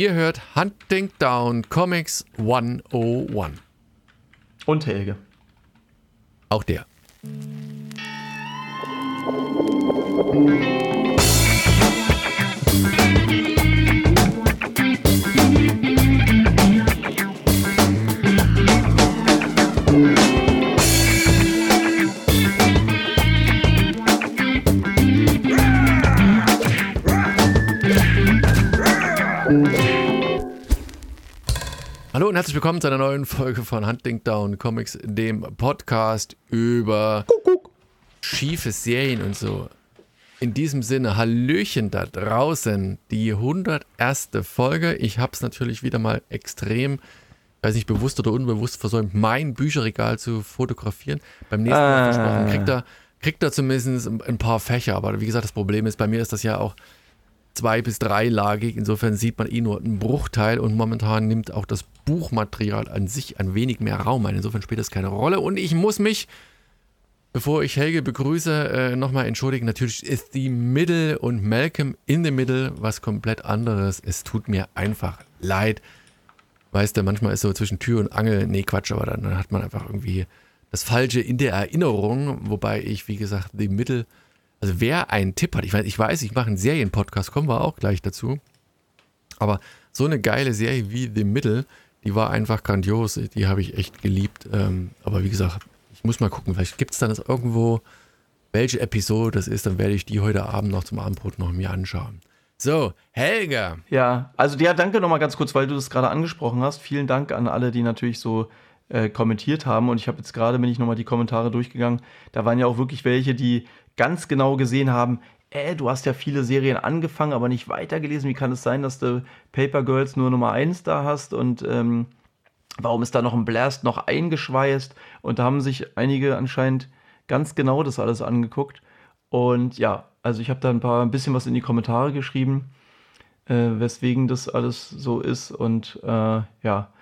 Ihr hört Hunting Down Comics 101. Und Helge. Auch der. Hallo und herzlich willkommen zu einer neuen Folge von Hunting Down Comics, dem Podcast über schiefe Serien und so. In diesem Sinne, Hallöchen da draußen, die 101. Folge. Ich habe es natürlich wieder mal extrem, weiß nicht, bewusst oder unbewusst versäumt, mein Bücherregal zu fotografieren. Beim nächsten Mal Ah. kriegt er, kriegt er zumindest ein paar Fächer. Aber wie gesagt, das Problem ist, bei mir ist das ja auch zwei- bis dreilagig. Insofern sieht man eh nur einen Bruchteil und momentan nimmt auch das Buchmaterial an sich ein wenig mehr Raum ein. Insofern spielt das keine Rolle. Und ich muss mich, bevor ich Helge begrüße, äh, nochmal entschuldigen. Natürlich ist die Middle und Malcolm in the Middle was komplett anderes. Es tut mir einfach leid. Weißt du, manchmal ist so zwischen Tür und Angel, nee, Quatsch, aber dann, hat man einfach irgendwie das Falsche in der Erinnerung. Wobei ich, wie gesagt, die Middle also wer einen Tipp hat, ich weiß, ich, weiß, ich mache einen Serienpodcast, kommen wir auch gleich dazu. Aber so eine geile Serie wie The Middle, die war einfach grandios, die habe ich echt geliebt. Ähm, aber wie gesagt, ich muss mal gucken, vielleicht gibt es dann das irgendwo, welche Episode das ist, dann werde ich die heute Abend noch zum Abendbrot noch mir anschauen. So, Helga. Ja, also ja, danke nochmal ganz kurz, weil du das gerade angesprochen hast. Vielen Dank an alle, die natürlich so äh, kommentiert haben. Und ich habe jetzt gerade, bin ich nochmal die Kommentare durchgegangen. Da waren ja auch wirklich welche, die ganz genau gesehen haben, äh, du hast ja viele Serien angefangen, aber nicht weitergelesen. Wie kann es sein, dass du Paper Girls nur Nummer 1 da hast und ähm, warum ist da noch ein Blast noch eingeschweißt? Und da haben sich einige anscheinend ganz genau das alles angeguckt. Und ja, also ich habe da ein paar ein bisschen was in die Kommentare geschrieben, äh, weswegen das alles so ist. Und äh, ja.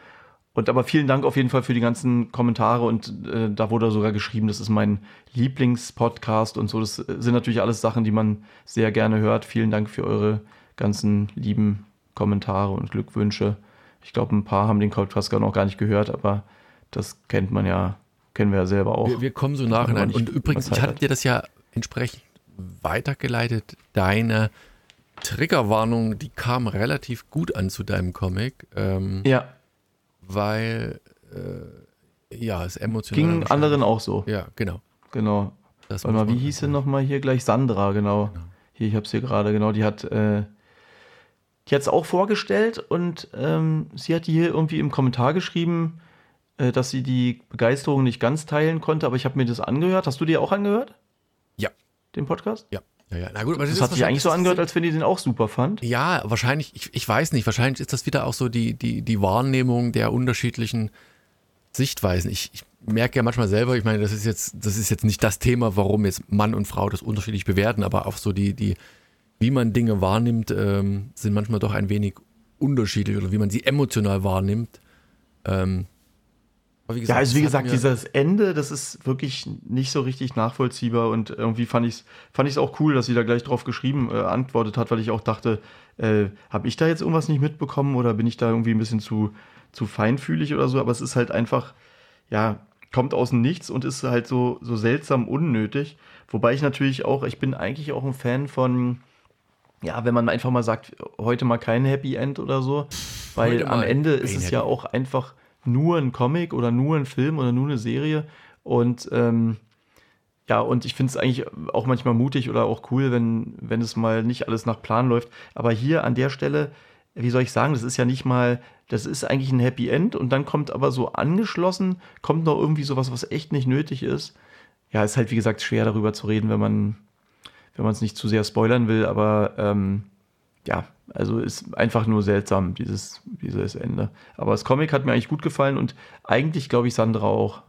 Und aber vielen Dank auf jeden Fall für die ganzen Kommentare und äh, da wurde sogar geschrieben, das ist mein Lieblingspodcast und so. Das sind natürlich alles Sachen, die man sehr gerne hört. Vielen Dank für eure ganzen lieben Kommentare und Glückwünsche. Ich glaube, ein paar haben den Podcast noch gar nicht gehört, aber das kennt man ja, kennen wir ja selber auch. Wir, wir kommen so nachhinein. Und übrigens, ich hatte dir das ja entsprechend weitergeleitet. Deine Triggerwarnung, die kam relativ gut an zu deinem Comic. Ähm, ja, weil äh, ja, es emotional ging anderen auch so. Ja, genau. Genau. Das Warte mal, wie hieß sie nochmal hier gleich? Sandra, genau. Hier, ich habe es hier gerade, genau. Die hat äh, die hat es auch vorgestellt und ähm, sie hat hier irgendwie im Kommentar geschrieben, äh, dass sie die Begeisterung nicht ganz teilen konnte, aber ich habe mir das angehört. Hast du dir auch angehört, Ja, den Podcast? ja. Ja, ja. Na gut, aber Das, ist hat sich eigentlich so angehört, als wenn die den auch super fand. Ja, wahrscheinlich, ich, ich weiß nicht, wahrscheinlich ist das wieder auch so die, die, die Wahrnehmung der unterschiedlichen Sichtweisen. Ich, ich merke ja manchmal selber, ich meine, das ist jetzt, das ist jetzt nicht das Thema, warum jetzt Mann und Frau das unterschiedlich bewerten, aber auch so die, die, wie man Dinge wahrnimmt, ähm, sind manchmal doch ein wenig unterschiedlich oder wie man sie emotional wahrnimmt. Ähm, wie Ja, also wie gesagt, dieses Ende, das ist wirklich nicht so richtig nachvollziehbar und irgendwie fand ich es fand ich's auch cool, dass sie da gleich drauf geschrieben, äh, antwortet hat, weil ich auch dachte, äh, habe ich da jetzt irgendwas nicht mitbekommen oder bin ich da irgendwie ein bisschen zu, zu feinfühlig oder so, aber es ist halt einfach, ja, kommt aus dem Nichts und ist halt so, so seltsam unnötig. Wobei ich natürlich auch, ich bin eigentlich auch ein Fan von, ja, wenn man einfach mal sagt, heute mal kein Happy End oder so, weil am Ende ist es ja auch einfach nur ein Comic oder nur ein Film oder nur eine Serie und ähm, ja, und ich finde es eigentlich auch manchmal mutig oder auch cool, wenn, wenn es mal nicht alles nach Plan läuft. Aber hier an der Stelle, wie soll ich sagen, das ist ja nicht mal, das ist eigentlich ein Happy End und dann kommt aber so angeschlossen, kommt noch irgendwie sowas, was echt nicht nötig ist. Ja, ist halt wie gesagt schwer darüber zu reden, wenn man, wenn man es nicht zu sehr spoilern will, aber ähm, ja, also ist einfach nur seltsam, dieses, dieses Ende. Aber das Comic hat mir eigentlich gut gefallen und eigentlich glaube ich Sandra auch.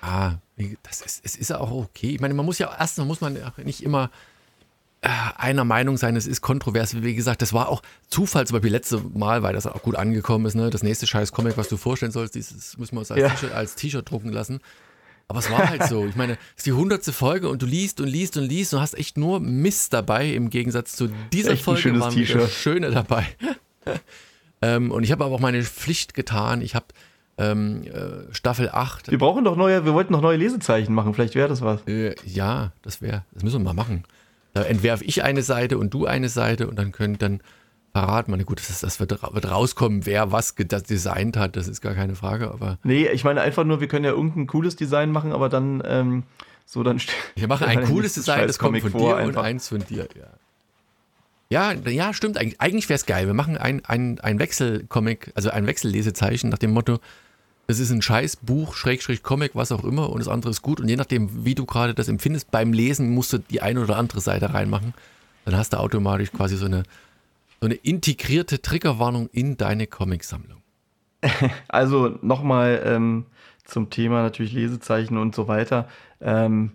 Ah, das ist, es ist auch okay. Ich meine, man muss ja erstens muss man nicht immer äh, einer Meinung sein, es ist kontrovers. Wie gesagt, das war auch Zufall, zum Beispiel letzte Mal, weil das auch gut angekommen ist. Ne? Das nächste scheiß Comic, was du vorstellen sollst, dieses müssen wir uns als Ja. T-Shirt drucken lassen. Aber es war halt so. Ich meine, es ist die hundertste Folge und du liest und liest und liest und hast echt nur Mist dabei. Im Gegensatz zu dieser Echt Folge waren wieder schöne dabei. Ähm, und ich habe aber auch meine Pflicht getan. Ich habe ähm, äh, Staffel 8. Wir brauchen doch neue, wir wollten noch neue Lesezeichen machen, vielleicht wäre das was. Äh, ja, das wäre, das müssen wir mal machen. Da entwerfe ich eine Seite und du eine Seite und dann können dann verraten wir. Gut, das, das wird, wird, rauskommen, wer was das designt hat, das ist gar keine Frage. Aber nee, ich meine einfach nur, wir können ja irgendein cooles Design machen, aber dann ähm, so dann. Wir machen ein cooles Design, das kommt von dir einfach. und eins von dir. Ja, ja, ja stimmt. Eigentlich, eigentlich wäre es geil. Wir machen ein, ein, ein Wechselcomic, also ein Wechsellesezeichen nach dem Motto, es ist ein Scheißbuch, Schrägstrich Comic, was auch immer, und das andere ist gut. Und je nachdem, wie du gerade das empfindest, beim Lesen musst du die eine oder andere Seite reinmachen. Dann hast du automatisch quasi so eine, so eine integrierte Triggerwarnung in deine Comicsammlung. Also nochmal ähm, zum Thema natürlich Lesezeichen und so weiter. Ähm,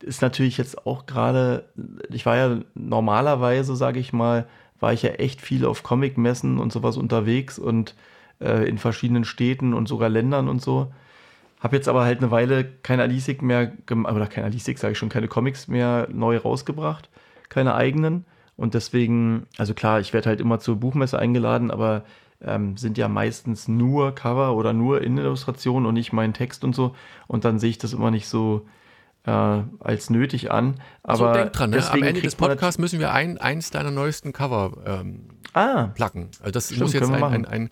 ist natürlich jetzt auch gerade, ich war ja normalerweise, sage ich mal, war ich ja echt viel auf Comicmessen und sowas unterwegs und äh, in verschiedenen Städten und sogar Ländern und so. Habe jetzt aber halt eine Weile keine Alisik mehr, oder keine Alisik, sage ich schon, keine Comics mehr neu rausgebracht, keine eigenen. Und deswegen, also klar, ich werde halt immer zur Buchmesse eingeladen, aber ähm, sind ja meistens nur Cover oder nur Innenillustrationen und nicht mein Text und so. Und dann sehe ich das immer nicht so äh, als nötig an. Aber so, denk dran, ne? am Ende des Podcasts müssen wir ein, eins deiner neuesten Cover ähm, ah, placken. Also das Stimmt, muss jetzt ein, ein, ein,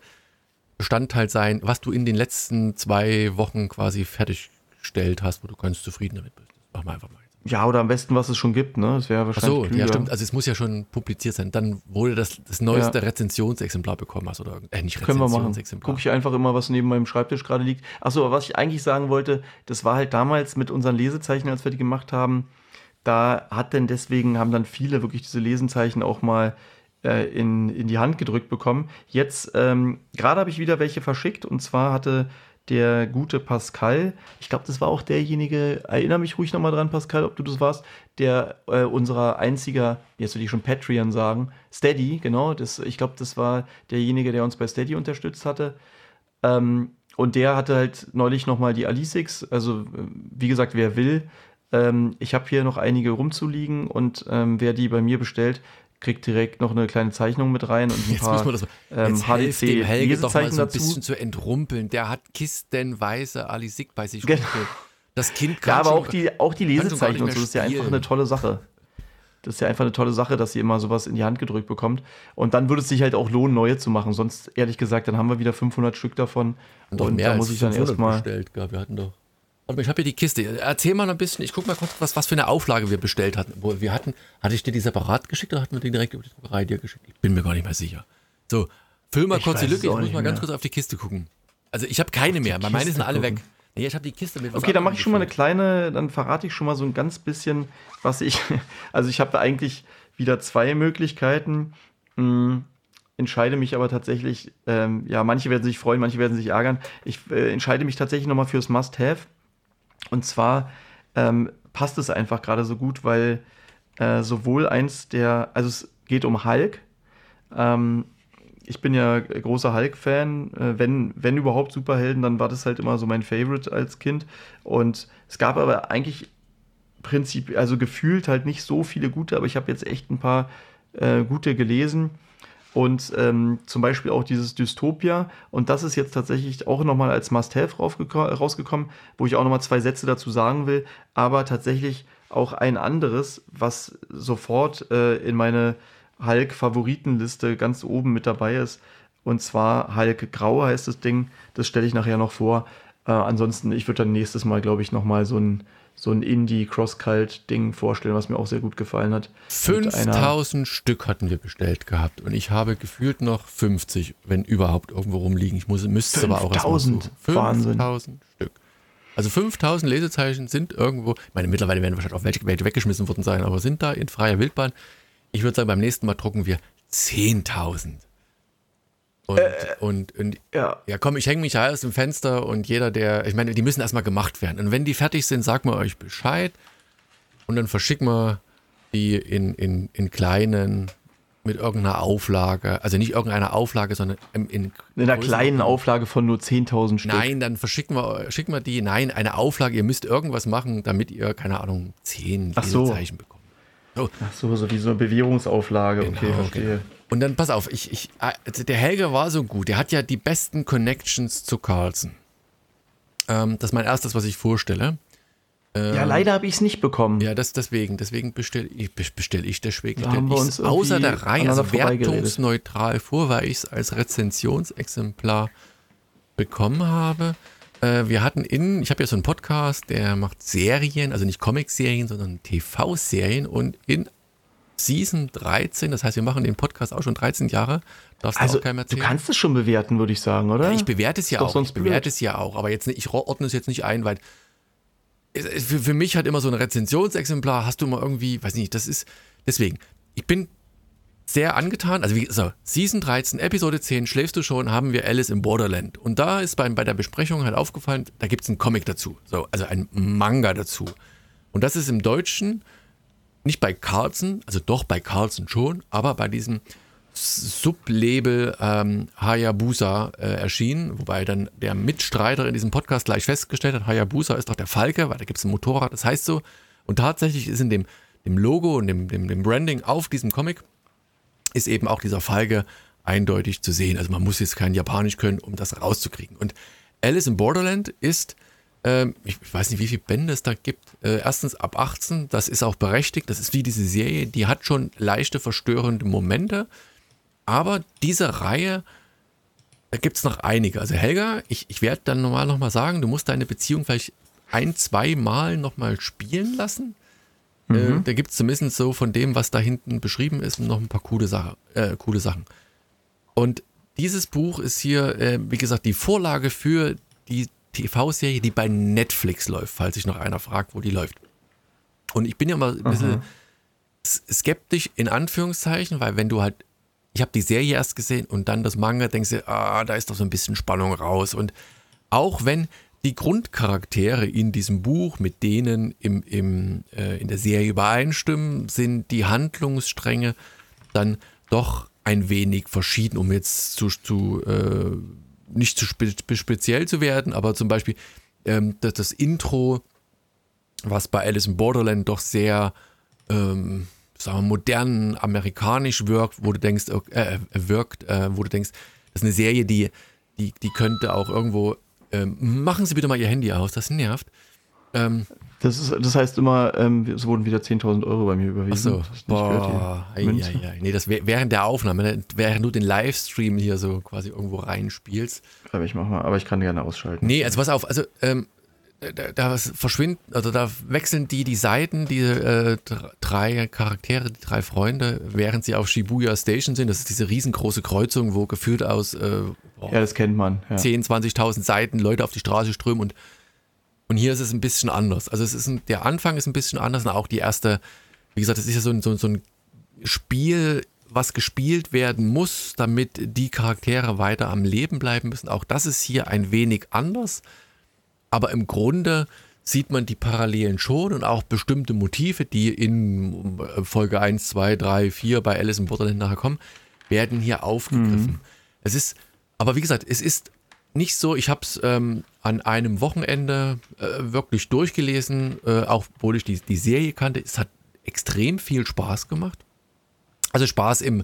Bestandteil sein, was du in den letzten zwei Wochen quasi fertiggestellt hast, wo du ganz zufrieden damit bist. Mach mal einfach mal. Ja, oder am besten, was es schon gibt, ne? Das wäre wahrscheinlich. Ach so, ja, stimmt. Also es muss ja schon publiziert sein. Dann wurde das, das neueste ja. Rezensionsexemplar bekommen hast oder äh, nicht Können wir machen. Gucke ich einfach immer, was neben meinem Schreibtisch gerade liegt. Achso, aber was ich eigentlich sagen wollte, das war halt damals mit unseren Lesezeichen, als wir die gemacht haben, da hat denn deswegen, haben dann viele wirklich diese Lesenzeichen auch mal äh, in, in die Hand gedrückt bekommen. Jetzt, ähm, gerade habe ich wieder welche verschickt und zwar hatte der gute Pascal, ich glaube, das war auch derjenige, erinnere mich ruhig nochmal dran, Pascal, ob du das warst, der äh, unserer einziger, jetzt würde ich schon Patreon sagen, Steady, genau, das, ich glaube, das war derjenige, der uns bei Steady unterstützt hatte. Ähm, und der hatte halt neulich nochmal die Alisix, also wie gesagt, wer will, ähm, ich habe hier noch einige rumzuliegen und ähm, wer die bei mir bestellt, kriegt direkt noch eine kleine Zeichnung mit rein und ein jetzt paar das, ähm, HDC dem Helge doch mal so ein dazu. bisschen zu entrumpeln. Der hat kistenweise Ali Sick bei sich. Genau. Das Kind kann Ja, aber schon, auch die, auch die Lesezeichen und so, das ist ja einfach eine tolle Sache. Das ist ja einfach eine tolle Sache, dass sie immer sowas in die Hand gedrückt bekommt. Und dann würde es sich halt auch lohnen, neue zu machen. Sonst, ehrlich gesagt, dann haben wir wieder 500 Stück davon. Und, und mehr da muss ich dann erstmal. bestellt. Wir hatten doch ich habe hier die Kiste. Erzähl mal ein bisschen, ich guck mal kurz, was, was für eine Auflage wir bestellt hatten. Wir hatten, hatte ich dir die separat geschickt oder hatten wir die direkt über die Druckerei dir geschickt? Ich bin mir gar nicht mehr sicher. So, füll mal ich kurz die Lücke, ich muss mal ganz kurz auf die Kiste gucken. Also ich habe keine mehr, meine sind alle gucken. weg. Nee, ich habe die Kiste mit. Okay, dann mache ich schon mal eine kleine, dann verrate ich schon mal so ein ganz bisschen, was ich. Also ich habe eigentlich wieder zwei Möglichkeiten. Hm, entscheide mich aber tatsächlich, ähm, ja, manche werden sich freuen, manche werden sich ärgern. Ich äh, entscheide mich tatsächlich nochmal fürs Must-Have. Und zwar ähm, passt es einfach gerade so gut, weil äh, sowohl eins der, also es geht um Hulk. Ähm, ich bin ja großer Hulk-Fan. Äh, wenn, wenn überhaupt Superhelden, dann war das halt immer so mein Favorite als Kind. Und es gab aber eigentlich Prinzip, also gefühlt halt nicht so viele gute, aber ich habe jetzt echt ein paar äh, gute gelesen. Und ähm, zum Beispiel auch dieses Dystopia. Und das ist jetzt tatsächlich auch nochmal als Must-Have rausgekommen, wo ich auch nochmal zwei Sätze dazu sagen will. Aber tatsächlich auch ein anderes, was sofort äh, in meine Hulk-Favoritenliste ganz oben mit dabei ist. Und zwar Hulk Grau heißt das Ding. Das stelle ich nachher noch vor. Äh, ansonsten, ich würde dann nächstes Mal, glaube ich, nochmal so ein so ein Indie-Cross-Cult-Ding vorstellen, was mir auch sehr gut gefallen hat. 5000 Stück hatten wir bestellt gehabt und ich habe gefühlt noch 50, wenn überhaupt, irgendwo rumliegen. Ich muss, müsste es aber auch erstmal suchen. 5000 Stück. Also 5000 Lesezeichen sind irgendwo, ich meine, mittlerweile werden wahrscheinlich auch welche weggeschmissen worden sein, aber sind da in freier Wildbahn. Ich würde sagen, beim nächsten Mal drucken wir 10.000. Und, äh, und, und ja. ja, komm, ich hänge mich ja aus dem Fenster und jeder, der, ich meine, die müssen erstmal gemacht werden. Und wenn die fertig sind, sagt man euch Bescheid und dann verschicken wir die in, in, in kleinen, mit irgendeiner Auflage, also nicht irgendeiner Auflage, sondern in, in, in einer kleinen Auflage von nur 10.000 Stück. Nein, dann verschicken wir, schicken wir die, nein, eine Auflage, ihr müsst irgendwas machen, damit ihr, keine Ahnung, 10 Ach so. Zeichen bekommt. So. Ach so, so wie so eine Bewährungsauflage, genau, okay, verstehe. Genau. Und dann, pass auf, ich, ich, also der Helge war so gut, der hat ja die besten Connections zu Carlson. Ähm, das ist mein erstes, was ich vorstelle. Ähm, ja, leider habe ich es nicht bekommen. Ja, das deswegen, deswegen bestelle ich, bestell ich deswegen. Da haben wir uns außer der Reihe, also wertungsneutral vor, weil ich es als Rezensionsexemplar bekommen habe. Äh, wir hatten in, ich habe ja so einen Podcast, der macht Serien, also nicht Comic-Serien, sondern TV-Serien und in Season 13, das heißt, wir machen den Podcast auch schon 13 Jahre. Darfst also, du auch keinem erzählen? Du kannst es schon bewerten, würde ich sagen, oder? Ja, ich bewerte es ja auch. Ich bewerte es ja auch, aber jetzt ich ordne es jetzt nicht ein, weil für, für mich hat immer so ein Rezensionsexemplar, hast du mal irgendwie, weiß nicht, das ist, deswegen, ich bin sehr angetan, also wie so, Season 13, Episode 10, schläfst du schon, haben wir Alice im Borderland. Und da ist bei, bei der Besprechung halt aufgefallen, da gibt es einen Comic dazu, so, also ein Manga dazu. Und das ist im Deutschen nicht bei Carlson, also doch bei Carlson schon, aber bei diesem Sublabel ähm, Hayabusa äh, erschienen, wobei dann der Mitstreiter in diesem Podcast gleich festgestellt hat, Hayabusa ist doch der Falke, weil da gibt es ein Motorrad, das heißt so. Und tatsächlich ist in dem, dem Logo und dem, dem, dem Branding auf diesem Comic ist eben auch dieser Falke eindeutig zu sehen. Also man muss jetzt kein Japanisch können, um das rauszukriegen. Und Alice in Borderland ist ähm, ich, ich, weiß nicht, wie viele Bände es da gibt. Äh, erstens ab 18, das ist auch berechtigt. Das ist wie diese Serie, die hat schon leichte verstörende Momente. Aber diese Reihe, da gibt es noch einige. Also Helga, ich, ich werde dann normal nochmal sagen, du musst deine Beziehung vielleicht ein, zwei Mal nochmal spielen lassen. Äh, mhm. Äh, da gibt es zumindest so von dem, was da hinten beschrieben ist, noch ein paar coole, Sache, äh, coole Sachen. Und dieses Buch ist hier, äh, wie gesagt, die Vorlage für die TV-Serie, die bei Netflix läuft, falls sich noch einer fragt, wo die läuft. Und ich bin ja mal ein bisschen Aha. skeptisch in Anführungszeichen, weil wenn du halt, ich habe die Serie erst gesehen und dann das Manga, denkst du, ah, da ist doch so ein bisschen Spannung raus. Und auch wenn die Grundcharaktere in diesem Buch mit denen im, im, äh, in der Serie übereinstimmen, sind die Handlungsstränge dann doch ein wenig verschieden, um jetzt zu, zu äh, nicht zu spe speziell zu werden, aber zum Beispiel ähm, das, das, Intro, was bei Alice in Borderland doch sehr ähm, sagen wir, modern, amerikanisch wirkt, wo du denkst, äh, äh, wirkt, äh, wo du denkst, das ist eine Serie, die, die, die könnte auch irgendwo, ähm, machen Sie bitte mal Ihr Handy aus, das nervt. Ähm, das, ist, das heißt immer, ähm, es wurden wieder 10.000 Euro bei mir überwiesen. Ach so, boah, ei, ei, ei. nee, das während der Aufnahme, ne? während du den Livestream hier so quasi irgendwo reinspielst. Aber ich mach mal, aber ich kann gerne ausschalten. Nee, also pass auf, also ähm, da, da verschwinden, also da wechseln die die Seiten, die äh, drei Charaktere, die drei Freunde, während sie auf Shibuya Station sind. Das ist diese riesengroße Kreuzung, wo gefühlt aus äh, ja, das kennt man. Ja. 10, 20.000 Seiten Leute auf die Straße strömen und und hier ist es ein bisschen anders. Also es ist ein, der Anfang ist ein bisschen anders und auch die erste, wie gesagt, es ist ja so ein, so, so ein Spiel, was gespielt werden muss, damit die Charaktere weiter am Leben bleiben müssen. Auch das ist hier ein wenig anders. Aber im Grunde sieht man die Parallelen schon und auch bestimmte Motive, die in Folge 1, 2, 3, 4 bei Alice in Borderland nachher kommen, werden hier aufgegriffen. Mhm. Es ist, aber wie gesagt, es ist nicht so, ich habe es ähm, an einem Wochenende äh, wirklich durchgelesen, äh, auch obwohl ich die, die Serie kannte. Es hat extrem viel Spaß gemacht. Also Spaß im,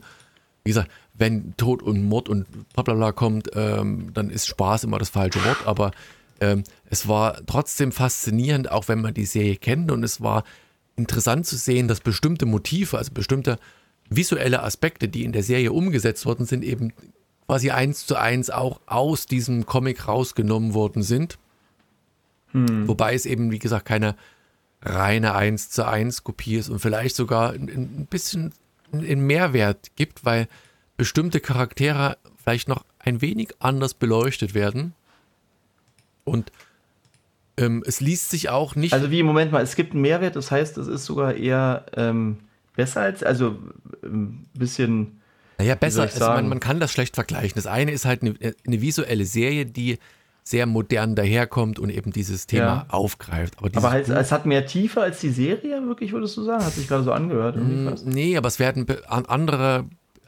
wie gesagt, wenn Tod und Mord und bla bla bla kommt, ähm, dann ist Spaß immer das falsche Wort, aber ähm, es war trotzdem faszinierend, auch wenn man die Serie kennt und es war interessant zu sehen, dass bestimmte Motive, also bestimmte visuelle Aspekte, die in der Serie umgesetzt worden sind, eben quasi eins zu eins auch aus diesem Comic rausgenommen worden sind. Hm. Wobei es eben, wie gesagt, keine reine eins zu eins Kopie ist und vielleicht sogar ein, ein bisschen einen Mehrwert gibt, weil bestimmte Charaktere vielleicht noch ein wenig anders beleuchtet werden. Und ähm, es liest sich auch nicht. Also wie im Moment mal, es gibt einen Mehrwert, das heißt, es ist sogar eher ähm, besser als, also ein bisschen naja, besser, also man, man, kann das schlecht vergleichen. Das eine ist halt eine, eine, visuelle Serie, die sehr modern daherkommt und eben dieses Thema ja. aufgreift. Aber, aber halt, es hat mehr Tiefe als die Serie, wirklich, würdest du sagen? Hat sich gerade so angehört. Mm, nee, aber es werden andere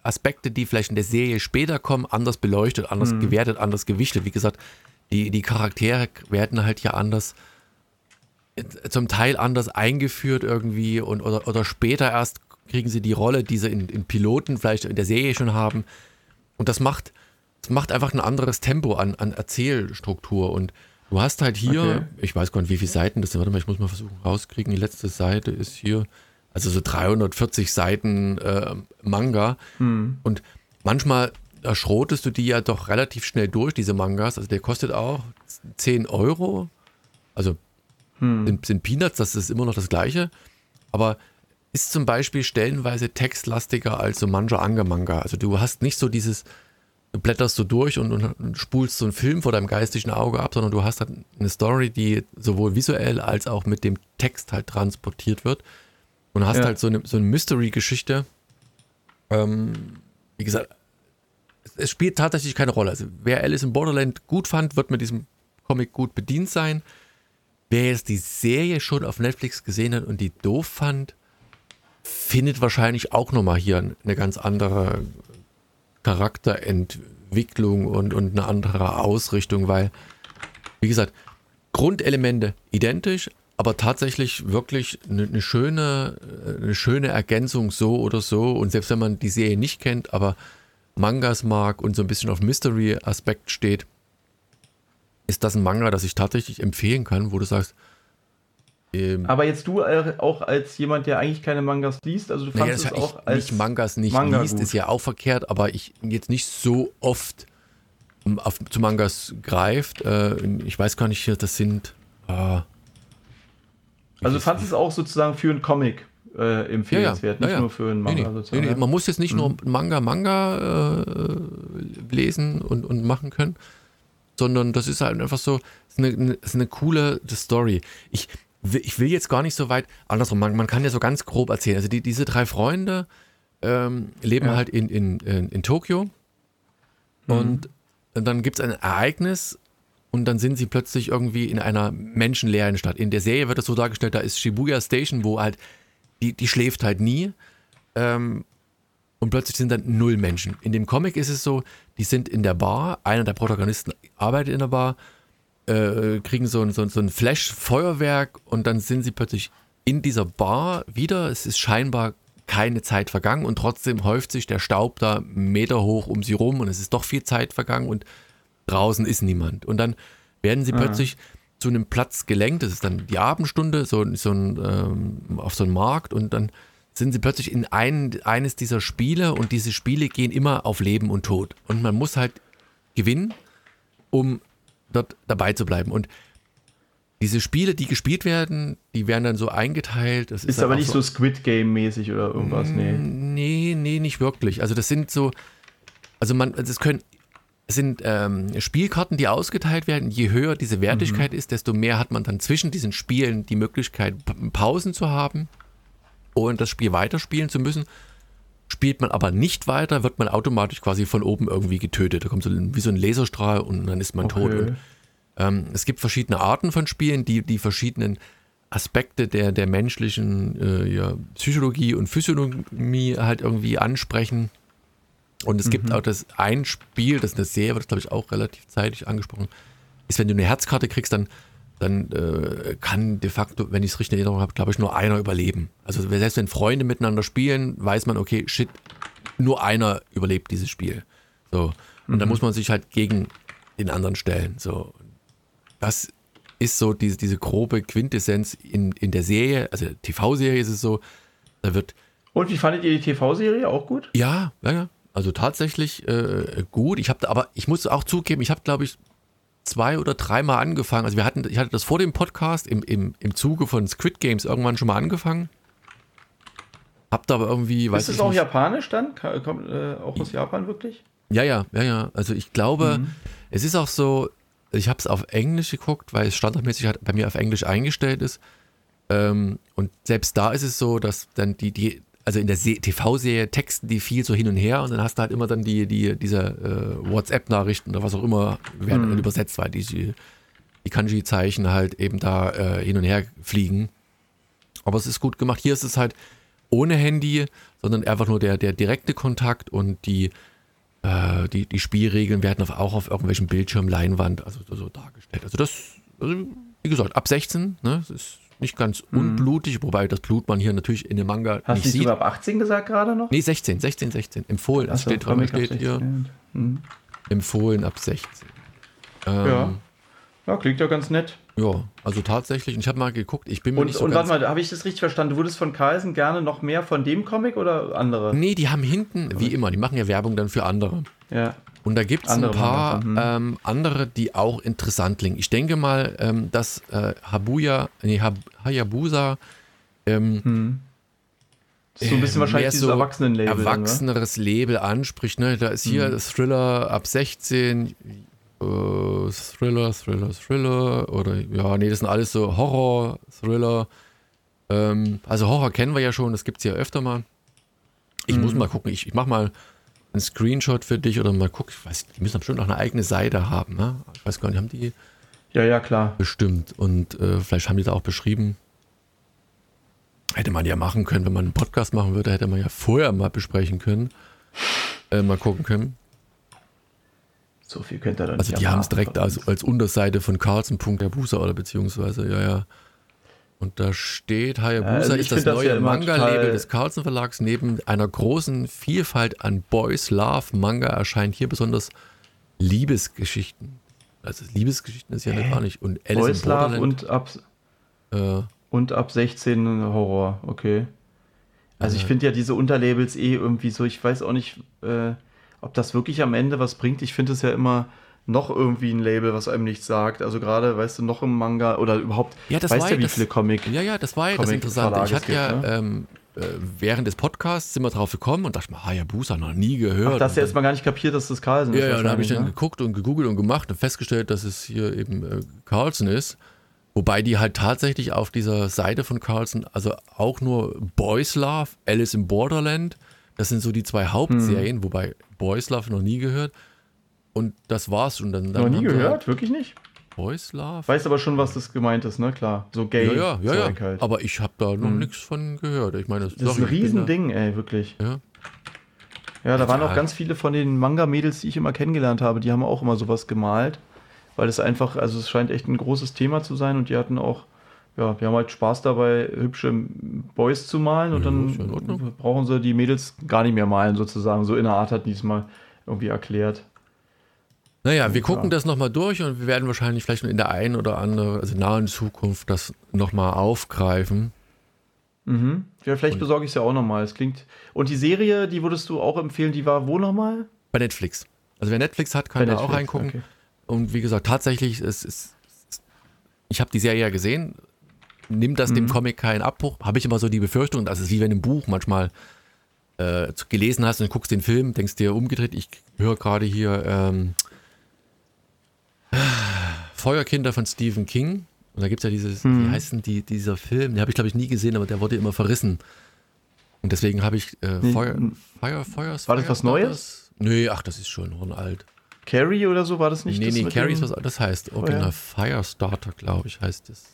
Aspekte, die vielleicht in der Serie später kommen, anders beleuchtet, anders mhm. gewertet, anders gewichtet. Wie gesagt, die, die Charaktere werden halt ja anders, zum Teil anders eingeführt irgendwie und oder, oder später erst kriegen sie die Rolle, die sie in, in Piloten vielleicht in der Serie schon haben. Und das macht, das macht einfach ein anderes Tempo an, an Erzählstruktur. Und du hast halt hier, okay. ich weiß gar nicht, wie viele Seiten das sind. Warte mal, ich muss mal versuchen rauskriegen. Die letzte Seite ist hier, also so 340 Seiten äh, Manga. Hm. Und manchmal schrotest du die ja doch relativ schnell durch, diese Mangas. Also der kostet auch 10 Euro. Also hm. sind, sind Peanuts, das ist immer noch das Gleiche. Aber ist zum Beispiel stellenweise textlastiger als so mancher Ange-Manga. Also du hast nicht so dieses, du blätterst so durch und, und, spulst so einen Film vor deinem geistigen Auge ab, sondern du hast halt eine Story, die sowohl visuell als auch mit dem Text halt transportiert wird. Und hast ja. halt so eine, so eine Mystery-Geschichte. Ähm, wie gesagt, es spielt tatsächlich keine Rolle. Also wer Alice in Borderland gut fand, wird mit diesem Comic gut bedient sein. Wer jetzt die Serie schon auf Netflix gesehen hat und die doof fand, findet wahrscheinlich auch nochmal hier eine ganz andere Charakterentwicklung und, und eine andere Ausrichtung, weil, wie gesagt, Grundelemente identisch, aber tatsächlich wirklich eine, eine, schöne, eine schöne Ergänzung so oder so. Und selbst wenn man die Serie nicht kennt, aber Mangas mag und so ein bisschen auf Mystery-Aspekt steht, ist das ein Manga, das ich tatsächlich empfehlen kann, wo du sagst, ähm, aber jetzt du äh, auch als jemand, der eigentlich keine Mangas liest, also du fandest naja, es auch als nicht Mangas nicht Manga liest, gut. ist ja auch verkehrt, aber ich jetzt nicht so oft auf, zu Mangas greift. Äh, ich weiß gar nicht, das sind. Äh, also fandest es auch sozusagen für einen Comic äh, empfehlenswert, ja, ja. nicht nur für einen Manga nee, sozusagen. Nee, nee. Man muss jetzt nicht mhm. nur Manga, Manga äh, lesen und, und machen können, sondern das ist halt einfach so, ist eine, ist eine coole Story. Ich, ich will jetzt gar nicht so weit, andersrum, man, man kann ja so ganz grob erzählen. Also die, diese drei Freunde ähm, leben ja. halt in, in, in, in Tokio mhm. und dann gibt es ein Ereignis und dann sind sie plötzlich irgendwie in einer menschenleeren Stadt. In der Serie wird das so dargestellt, da ist Shibuya Station, wo halt, die, die schläft halt nie. Ähm, und plötzlich sind dann null Menschen. In dem Comic ist es so, die sind in der Bar, einer der Protagonisten arbeitet in der Bar äh, kriegen so ein, so, so ein Flash-Feuerwerk und dann sind sie plötzlich in dieser Bar wieder. Es ist scheinbar keine Zeit vergangen und trotzdem häuft sich der Staub da Meter hoch um sie rum und es ist doch viel Zeit vergangen und draußen ist niemand. Und dann werden sie ah. plötzlich zu einem Platz gelenkt, das ist dann die Abendstunde, so, so ein, ähm, auf so einen Markt und dann sind sie plötzlich in ein, eines dieser Spiele und diese Spiele gehen immer auf Leben und Tod. Und man muss halt gewinnen, um dort dabei zu bleiben. Und diese Spiele, die gespielt werden, die werden dann so eingeteilt. Das ist, ist aber nicht so, so Squid Game-mäßig oder irgendwas, nee. Nee, nee, nicht wirklich. Also das sind so, also man, das können, es sind ähm, Spielkarten, die ausgeteilt werden. Je höher diese Wertigkeit mhm. ist, desto mehr hat man dann zwischen diesen Spielen die Möglichkeit, Pausen zu haben und das Spiel weiterspielen zu müssen. Spielt man aber nicht weiter, wird man automatisch quasi von oben irgendwie getötet. Da kommt so wie so ein Laserstrahl und dann ist man okay. tot. Und, ähm, es gibt verschiedene Arten von Spielen, die die verschiedenen Aspekte der, der menschlichen äh, ja, Psychologie und Physiognomie halt irgendwie ansprechen. Und es mhm. gibt auch das ein Spiel, das ist eine Serie, wird glaube ich auch relativ zeitig angesprochen, ist, wenn du eine Herzkarte kriegst, dann dann äh, kann de facto, wenn ich es richtig in Erinnerung habe, glaube ich, nur einer überleben. Also selbst wenn Freunde miteinander spielen, weiß man, okay, shit, nur einer überlebt dieses Spiel. So. Und mhm. dann muss man sich halt gegen den anderen stellen. So. Das ist so diese, diese grobe Quintessenz in, in der Serie, also TV-Serie ist es so, da wird. Und wie fandet ihr die TV-Serie? Auch gut? Ja, ja, ja. Also tatsächlich äh, gut. Ich habe aber, ich muss auch zugeben, ich habe, glaube ich, zwei oder dreimal angefangen. Also wir hatten, ich hatte das vor dem Podcast im, im, im Zuge von Squid Games irgendwann schon mal angefangen. Hab da aber irgendwie, weiß Ist es auch nicht. japanisch dann? Kommt äh, auch aus Japan wirklich? Ja, ja, ja, ja. Also ich glaube, mhm. es ist auch so, ich habe es auf Englisch geguckt, weil es standardmäßig halt bei mir auf Englisch eingestellt ist. Ähm, und selbst da ist es so, dass dann die, die also in der TV-Serie texten die viel so hin und her und dann hast du halt immer dann die, die, diese äh, WhatsApp-Nachrichten oder was auch immer werden mhm. übersetzt, weil die, die Kanji-Zeichen halt eben da äh, hin und her fliegen. Aber es ist gut gemacht. Hier ist es halt ohne Handy, sondern einfach nur der, der direkte Kontakt und die, äh, die, die Spielregeln werden auf, auch auf irgendwelchen Bildschirmen, Leinwand, also so dargestellt. Also das, also wie gesagt, ab 16, ne, das ist nicht ganz unblutig, wobei das Blut man hier natürlich in dem Manga Hast nicht du sieht. sogar ab 18 gesagt gerade noch? Nee, 16, 16, 16. Empfohlen. Achso, steht, dran, steht hier 16. Hm. empfohlen ab 16. Ähm, Ja. Ja, klingt ja ganz nett. ja, also tatsächlich. Und ich habe mal geguckt, ich bin mir Und, nicht so und warte mal, habe ich das richtig verstanden? Du würdest von Carlsen gerne noch mehr von dem Comic oder andere? Nee, die haben hinten, wie immer, die machen ja Werbung dann für andere. Ja. Und da gibt es ein paar Manga, ähm, andere, die auch interessant klingen. Ich denke mal, ähm, dass äh, Habuya, nee, Hab, Hayabusa ähm, So ein bisschen äh, wahrscheinlich dieses so Erwachsenenlabel. ne? erwachseneres Label anspricht. Ne? Da ist hier Mhm. Thriller ab 16, äh, Thriller, Thriller, Thriller oder ja, nee, das sind alles so Horror, Thriller. Ähm, also Horror kennen wir ja schon, das gibt es ja öfter mal. Ich muss Mhm. mal gucken, ich, ich mach mal einen Screenshot für dich oder mal gucken. Ich weiß, die müssen bestimmt auch eine eigene Seite haben. Ne? Ich weiß gar nicht, haben die Ja, ja, klar. bestimmt und äh, vielleicht haben die da auch beschrieben. Hätte man ja machen können, wenn man einen Podcast machen würde, hätte man ja vorher mal besprechen können. Äh, mal gucken können. So viel könnt ihr dann Also die haben es direkt als, als Unterseite von Carlsen.Hayabusa oder beziehungsweise, ja, ja. Und da steht, Hayabusa Also ich ist das neue ja Manga-Label des Carlsen Verlags. Neben einer großen Vielfalt an Boys Love Manga erscheinen hier besonders Liebesgeschichten. Also Liebesgeschichten ist ja Hä? gar nicht. Und Alice Boys Love und ab, äh, und ab 16 Horror, okay. Also ich Äh. finde ja diese Unterlabels eh irgendwie so, ich weiß auch nicht, äh, ob das wirklich am Ende was bringt. Ich finde es ja immer noch irgendwie ein Label, was einem nichts sagt. Also gerade, weißt du, noch im Manga oder überhaupt, Ja, das weißt war ja, ja wie das- viele Comic. Ja, ja, das war ja das Interessante. Ich hatte ja gibt, ne? ähm, äh, während des Podcasts sind wir drauf gekommen und dachte mir, Hayabusa noch nie gehört. Ach, das hast du jetzt mal gar nicht kapiert, dass das Carlsen Ja, ist. ja, da habe ich dann ne? geguckt und gegoogelt und gemacht und festgestellt, dass es hier eben äh, Carlson ist. Wobei die halt tatsächlich auf dieser Seite von Carlson, also auch nur Boys Love, Alice in Borderland, das sind so die zwei Hm. Hauptserien, wobei Boys Love noch nie gehört. Und das war's schon. Dann, dann Noch nie gehört? Halt Wirklich nicht? Boys Love? Weißt aber schon, was das gemeint ist, ne? Klar. So gay. ja, ja, ja, ja. Halt. Aber ich habe da noch Hm. nichts von gehört. Ich meine, Das ist ein sorry, bin da- Riesending, ey, wirklich. Ja. Ja, da waren Ja. auch ganz viele von den Manga-Mädels, die ich immer kennengelernt habe, die haben auch immer sowas gemalt. Weil es einfach, also es scheint echt ein großes Thema zu sein und die hatten auch, ja, die haben halt Spaß dabei, hübsche Boys zu malen und Ja, ist dann brauchen sie die Mädels gar nicht mehr malen, sozusagen. So in der Art hat die es mal irgendwie erklärt. Naja, wir gucken das nochmal durch und wir werden wahrscheinlich vielleicht in der einen oder anderen, also nahen Zukunft, das nochmal aufgreifen. Mhm. Ja, vielleicht Und- besorge ich es ja auch nochmal. Es klingt. Und die Serie, die würdest du auch empfehlen, die war wo nochmal? Bei Netflix. Also wer Netflix hat, kann Bei da auch Netflix, reingucken. okay. Und wie gesagt, tatsächlich, es ist, ich habe die Serie ja gesehen. Nimmt das dem Mhm. Comic keinen Abbruch? Habe ich immer so die Befürchtung, das ist wie wenn du ein Buch manchmal äh, gelesen hast und guckst den Film, denkst dir umgedreht, ich höre gerade hier ähm, Feuerkinder von Stephen King. Und da gibt es ja dieses, wie Mhm. heißt denn die, dieser Film? Den habe ich, glaube ich, nie gesehen, aber der wurde immer verrissen. Und deswegen habe ich äh, Nee, Feuer, Feuer, Feuer, War das was Neues? Nee, ach, das ist schon hornalt. Carrie oder so war das nicht? nee, das nee, Carrie ist was, das heißt original Firestarter, glaube ich, heißt es.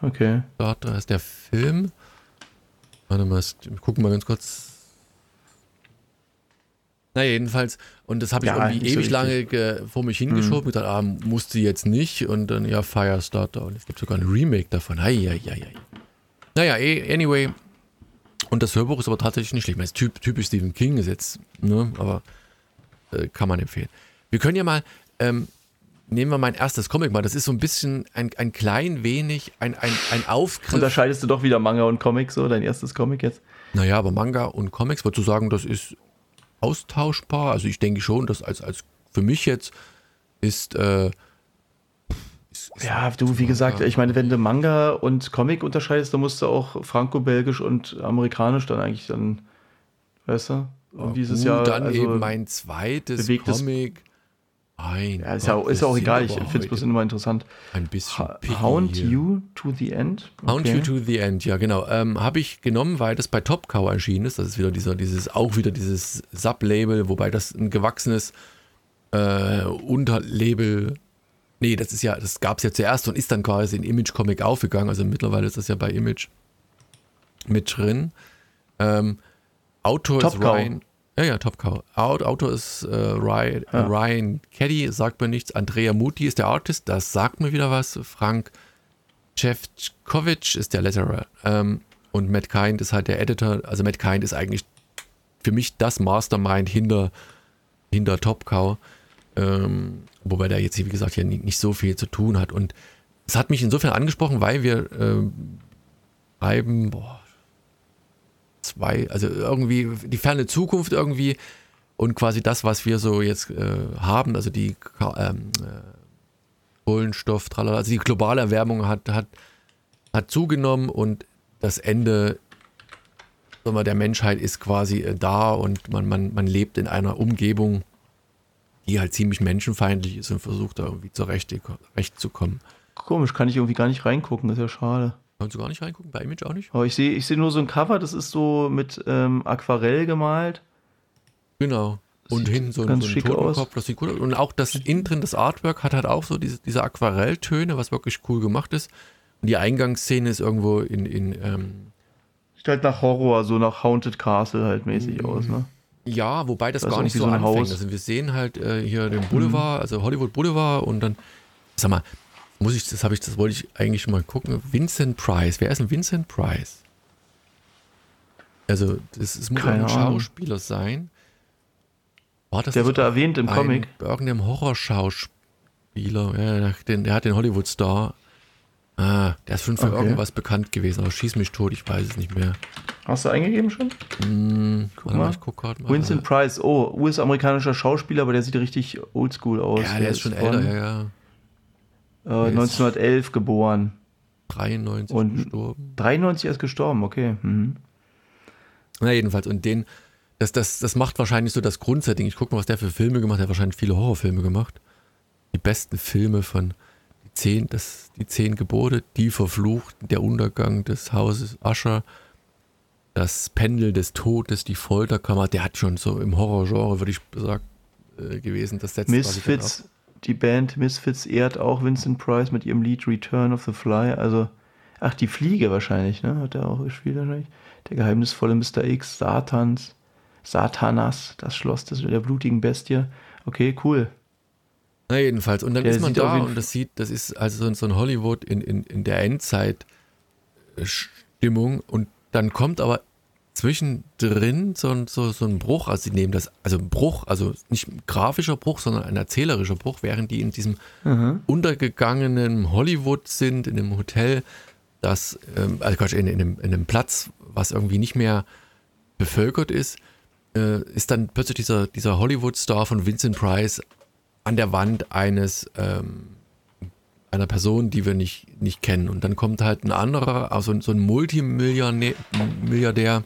Okay. Starter ist der Film. Warte mal, wir gucken mal ganz kurz. Na jedenfalls, und das habe ich Ja, irgendwie nicht so ewig lange ge, vor mich hingeschoben. Ich dachte, ah, musste jetzt nicht. Und dann, ja, Firestarter. Und es gibt sogar ein Remake davon. Ei, ei, ei, ei. Naja, eh, anyway. Und das Hörbuch ist aber tatsächlich nicht schlecht. Ich meine, typ, typisch Stephen King ist jetzt, ne, aber äh, kann man empfehlen. Wir können ja mal, ähm, nehmen wir mein erstes Comic mal. Das ist so ein bisschen, ein, ein klein wenig, ein, ein, ein Aufgriff. Unterscheidest du doch wieder Manga und Comic, so dein erstes Comic jetzt? Naja, aber Manga und Comics, würdest du sagen, das ist austauschbar? Also ich denke schon, dass als, als für mich jetzt ist, äh, Ja, du, wie gesagt, ich meine, wenn du Manga und Comic unterscheidest, dann musst du auch franco-belgisch und amerikanisch dann eigentlich dann, weißt du? Und dieses Jahr, dann also, eben mein zweites Comic. Mein ja, ist ja, Gott, ist auch egal, ich finde es bloß immer interessant. ein bisschen Hound hier. You to the End? Hound Okay. You to the End, ja genau. Ähm, Habe ich genommen, weil das bei Top Cow erschienen ist. Das ist wieder dieser, dieses, auch wieder dieses Sublabel, wobei das ein gewachsenes äh, Unterlabel. Nee, das ist ja, das gab es ja zuerst und ist dann quasi in Image Comic aufgegangen. Also mittlerweile ist das ja bei Image mit drin. Ähm, Autor Top ist Cow. Ja, ja, Top Cow. Aut- Autor ist äh, Ryan, Ja. Ryan Caddy, sagt mir nichts. Andrea Muti ist der Artist, das sagt mir wieder was. Frank Jeffkovic ist der Letterer ähm, und Matt Kind ist halt der Editor. Also Matt Kind ist eigentlich für mich das Mastermind hinter, hinter Top Cow. Ähm, wobei der jetzt, wie gesagt, hier nicht, nicht, so viel zu tun hat. Und es hat mich insofern angesprochen, weil wir äh, schreiben, boah, zwei, also irgendwie die ferne Zukunft irgendwie und quasi das, was wir so jetzt äh, haben, also die ähm, äh, Kohlenstoff, tralala, also die globale Erwärmung hat, hat, hat zugenommen und das Ende der Menschheit ist quasi äh, da und man, man, man lebt in einer Umgebung, die halt ziemlich menschenfeindlich ist und versucht da irgendwie zurechtzukommen. Komisch, kann ich irgendwie gar nicht reingucken, ist ja schade. Kannst du gar nicht reingucken? Bei Image auch nicht? Aber ich sehe ich seh nur so ein Cover, das ist so mit ähm, Aquarell gemalt. Genau. Und sieht hinten so, ein, so ein Totenkopf, das sieht gut aus. Und auch das innen drin, das Artwork hat halt auch so diese, diese Aquarelltöne, was wirklich cool gemacht ist. Und die Eingangsszene ist irgendwo in, in ähm, Sieht halt nach Horror, so nach Haunted Castle halt mäßig mhm. aus, ne? Ja, wobei das, das gar nicht so, so anfängt. Haus. Also wir sehen halt äh, hier den Boulevard, mhm. also Hollywood Boulevard und dann, sag mal, muss ich, das habe ich, das wollte ich eigentlich schon mal gucken. Vincent Price. Wer ist ein Vincent Price? Also, das, das muss Keine ein Schauspieler sein. War das der wird da erwähnt im Comic. Irgendeinem Horrorschauspieler. Ja, den, der hat den Hollywood-Star. Ah, der ist schon für okay. irgendwas bekannt gewesen, aber schieß mich tot, ich weiß es nicht mehr. Hast du eingegeben schon? Mm, guck mal. Ich guck grad mal. Vincent Price, oh, US-amerikanischer Schauspieler, aber der sieht richtig oldschool aus. Ja, der, der ist schon älter, ja, ja. Äh, 1911 geboren. 93 und gestorben. 93 ist gestorben, okay. Mhm. Na, jedenfalls, und den, das, das, das macht wahrscheinlich so das Grundsetting. Ich gucke mal, was der für Filme gemacht hat. Er hat wahrscheinlich viele Horrorfilme gemacht. Die besten Filme von die zehn, das, die zehn Gebote, die verflucht, der Untergang des Hauses Ascher, das Pendel des Todes, die Folterkammer. Der hat schon so im Horrorgenre, würde ich sagen, äh, gewesen. Das setzt Misfits die Band Misfits ehrt auch Vincent Price mit ihrem Lied Return of the Fly. Also, ach, die Fliege wahrscheinlich, ne? Hat er auch gespielt wahrscheinlich. Der geheimnisvolle Mr. X, Satans, Satanas, das Schloss des, der blutigen Bestie. Okay, cool. Na, jedenfalls. Und dann der ist man da und das sieht, das ist also so ein Hollywood in, in, in der Endzeit-Stimmung. Und dann kommt aber zwischendrin so, so, so ein Bruch, also sie nehmen das, also ein Bruch, also nicht ein grafischer Bruch, sondern ein erzählerischer Bruch, während die in diesem mhm. untergegangenen Hollywood sind, in einem Hotel, das, ähm, also Quatsch, in, in, einem, in einem Platz, was irgendwie nicht mehr bevölkert ist, äh, ist dann plötzlich dieser, dieser Hollywood-Star von Vincent Price an der Wand eines ähm, einer Person, die wir nicht, nicht kennen. Und dann kommt halt ein anderer, also so ein Multimilliardär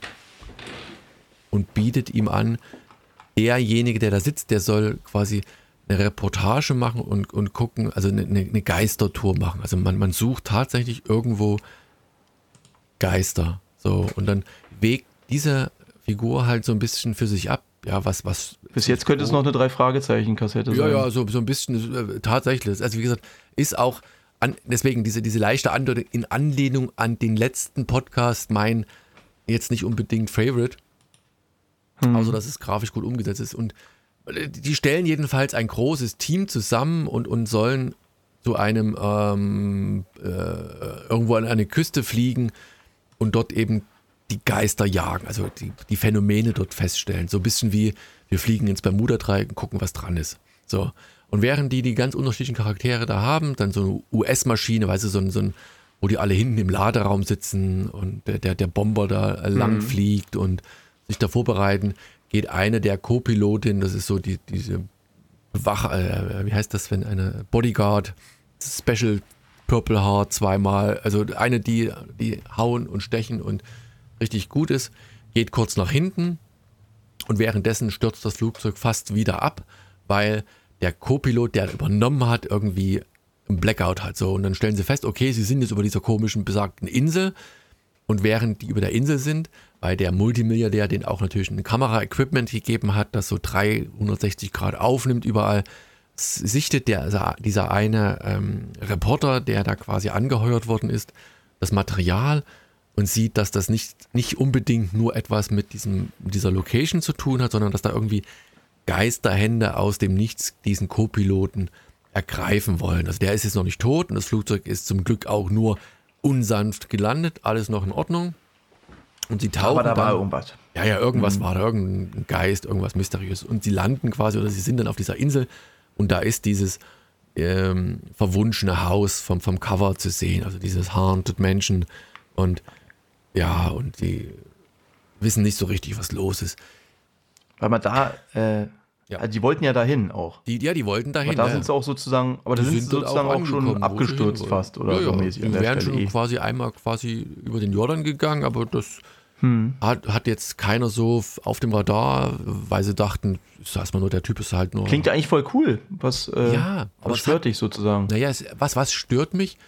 und bietet ihm an, derjenige, der da sitzt, der soll quasi eine Reportage machen und, und gucken, also eine, eine Geistertour machen. Also man, man sucht tatsächlich irgendwo Geister. So, und dann wägt diese Figur halt so ein bisschen für sich ab, ja, was, was. Bis jetzt könnte es noch eine Drei-Fragezeichen-Kassette sein. Ja, ja, so, so ein bisschen, äh, tatsächlich. Also, wie gesagt, ist auch, an, deswegen diese, diese leichte Andeutung in Anlehnung an den letzten Podcast, mein jetzt nicht unbedingt Favorite. Hm. Also, dass es grafisch gut umgesetzt ist. Und die stellen jedenfalls ein großes Team zusammen und, und sollen zu einem ähm, äh, irgendwo an eine Küste fliegen und dort eben die Geister jagen, also die, die Phänomene dort feststellen. So ein bisschen wie wir fliegen ins Bermuda-Dreieck und gucken, was dran ist. So. Und während die die ganz unterschiedlichen Charaktere da haben, dann so eine US-Maschine, weißt du, so ein, so ein, wo die alle hinten im Laderaum sitzen und der, der, der Bomber da mhm. lang fliegt und sich da vorbereiten, geht eine der Co-Pilotin, das ist so die, diese Wache, äh, wie heißt das, wenn eine Bodyguard, Special Purple Heart zweimal, also eine, die, die hauen und stechen und richtig gut ist, geht kurz nach hinten und währenddessen stürzt das Flugzeug fast wieder ab, weil der Co-Pilot, der übernommen hat, irgendwie ein Blackout hat. So, und dann stellen sie fest, okay, sie sind jetzt über dieser komischen besagten Insel. Und während die über der Insel sind, weil der Multimilliardär den auch natürlich ein Kamera-Equipment gegeben hat, das so 360 Grad aufnimmt überall, sichtet der, dieser eine ähm, Reporter, der da quasi angeheuert worden ist, das Material und sieht, dass das nicht, nicht unbedingt nur etwas mit diesem, dieser Location zu tun hat, sondern dass da irgendwie Geisterhände aus dem Nichts diesen Co-Piloten ergreifen wollen. Also der ist jetzt noch nicht tot und das Flugzeug ist zum Glück auch nur unsanft gelandet, alles noch in Ordnung. Und sie tauchen Aber da war irgendwas. ja, ja, irgendwas war da, irgendein Geist, irgendwas Mysteriös. Und sie landen quasi, oder sie sind dann auf dieser Insel und da ist dieses ähm, verwunschene Haus vom, vom Cover zu sehen, also dieses Haunted Mansion. Und ja, und die wissen nicht so richtig, was los ist. Weil man da, äh, Ja. also die wollten ja dahin auch. Die, ja, die wollten dahin. Aber da ja. sind sie auch sozusagen, aber da Die sind sie sozusagen auch, schon wo sie abgestürzt fast oder ja, so ja. mäßig. Die wären schon eh. quasi einmal quasi über den Jordan gegangen, aber das Hm. hat, hat jetzt keiner so auf dem Radar, weil sie dachten, ist erstmal nur der Typ ist halt nur. Klingt eigentlich voll cool. Was, äh, Ja, aber was es stört hat- dich sozusagen? Naja, es, was, was stört mich?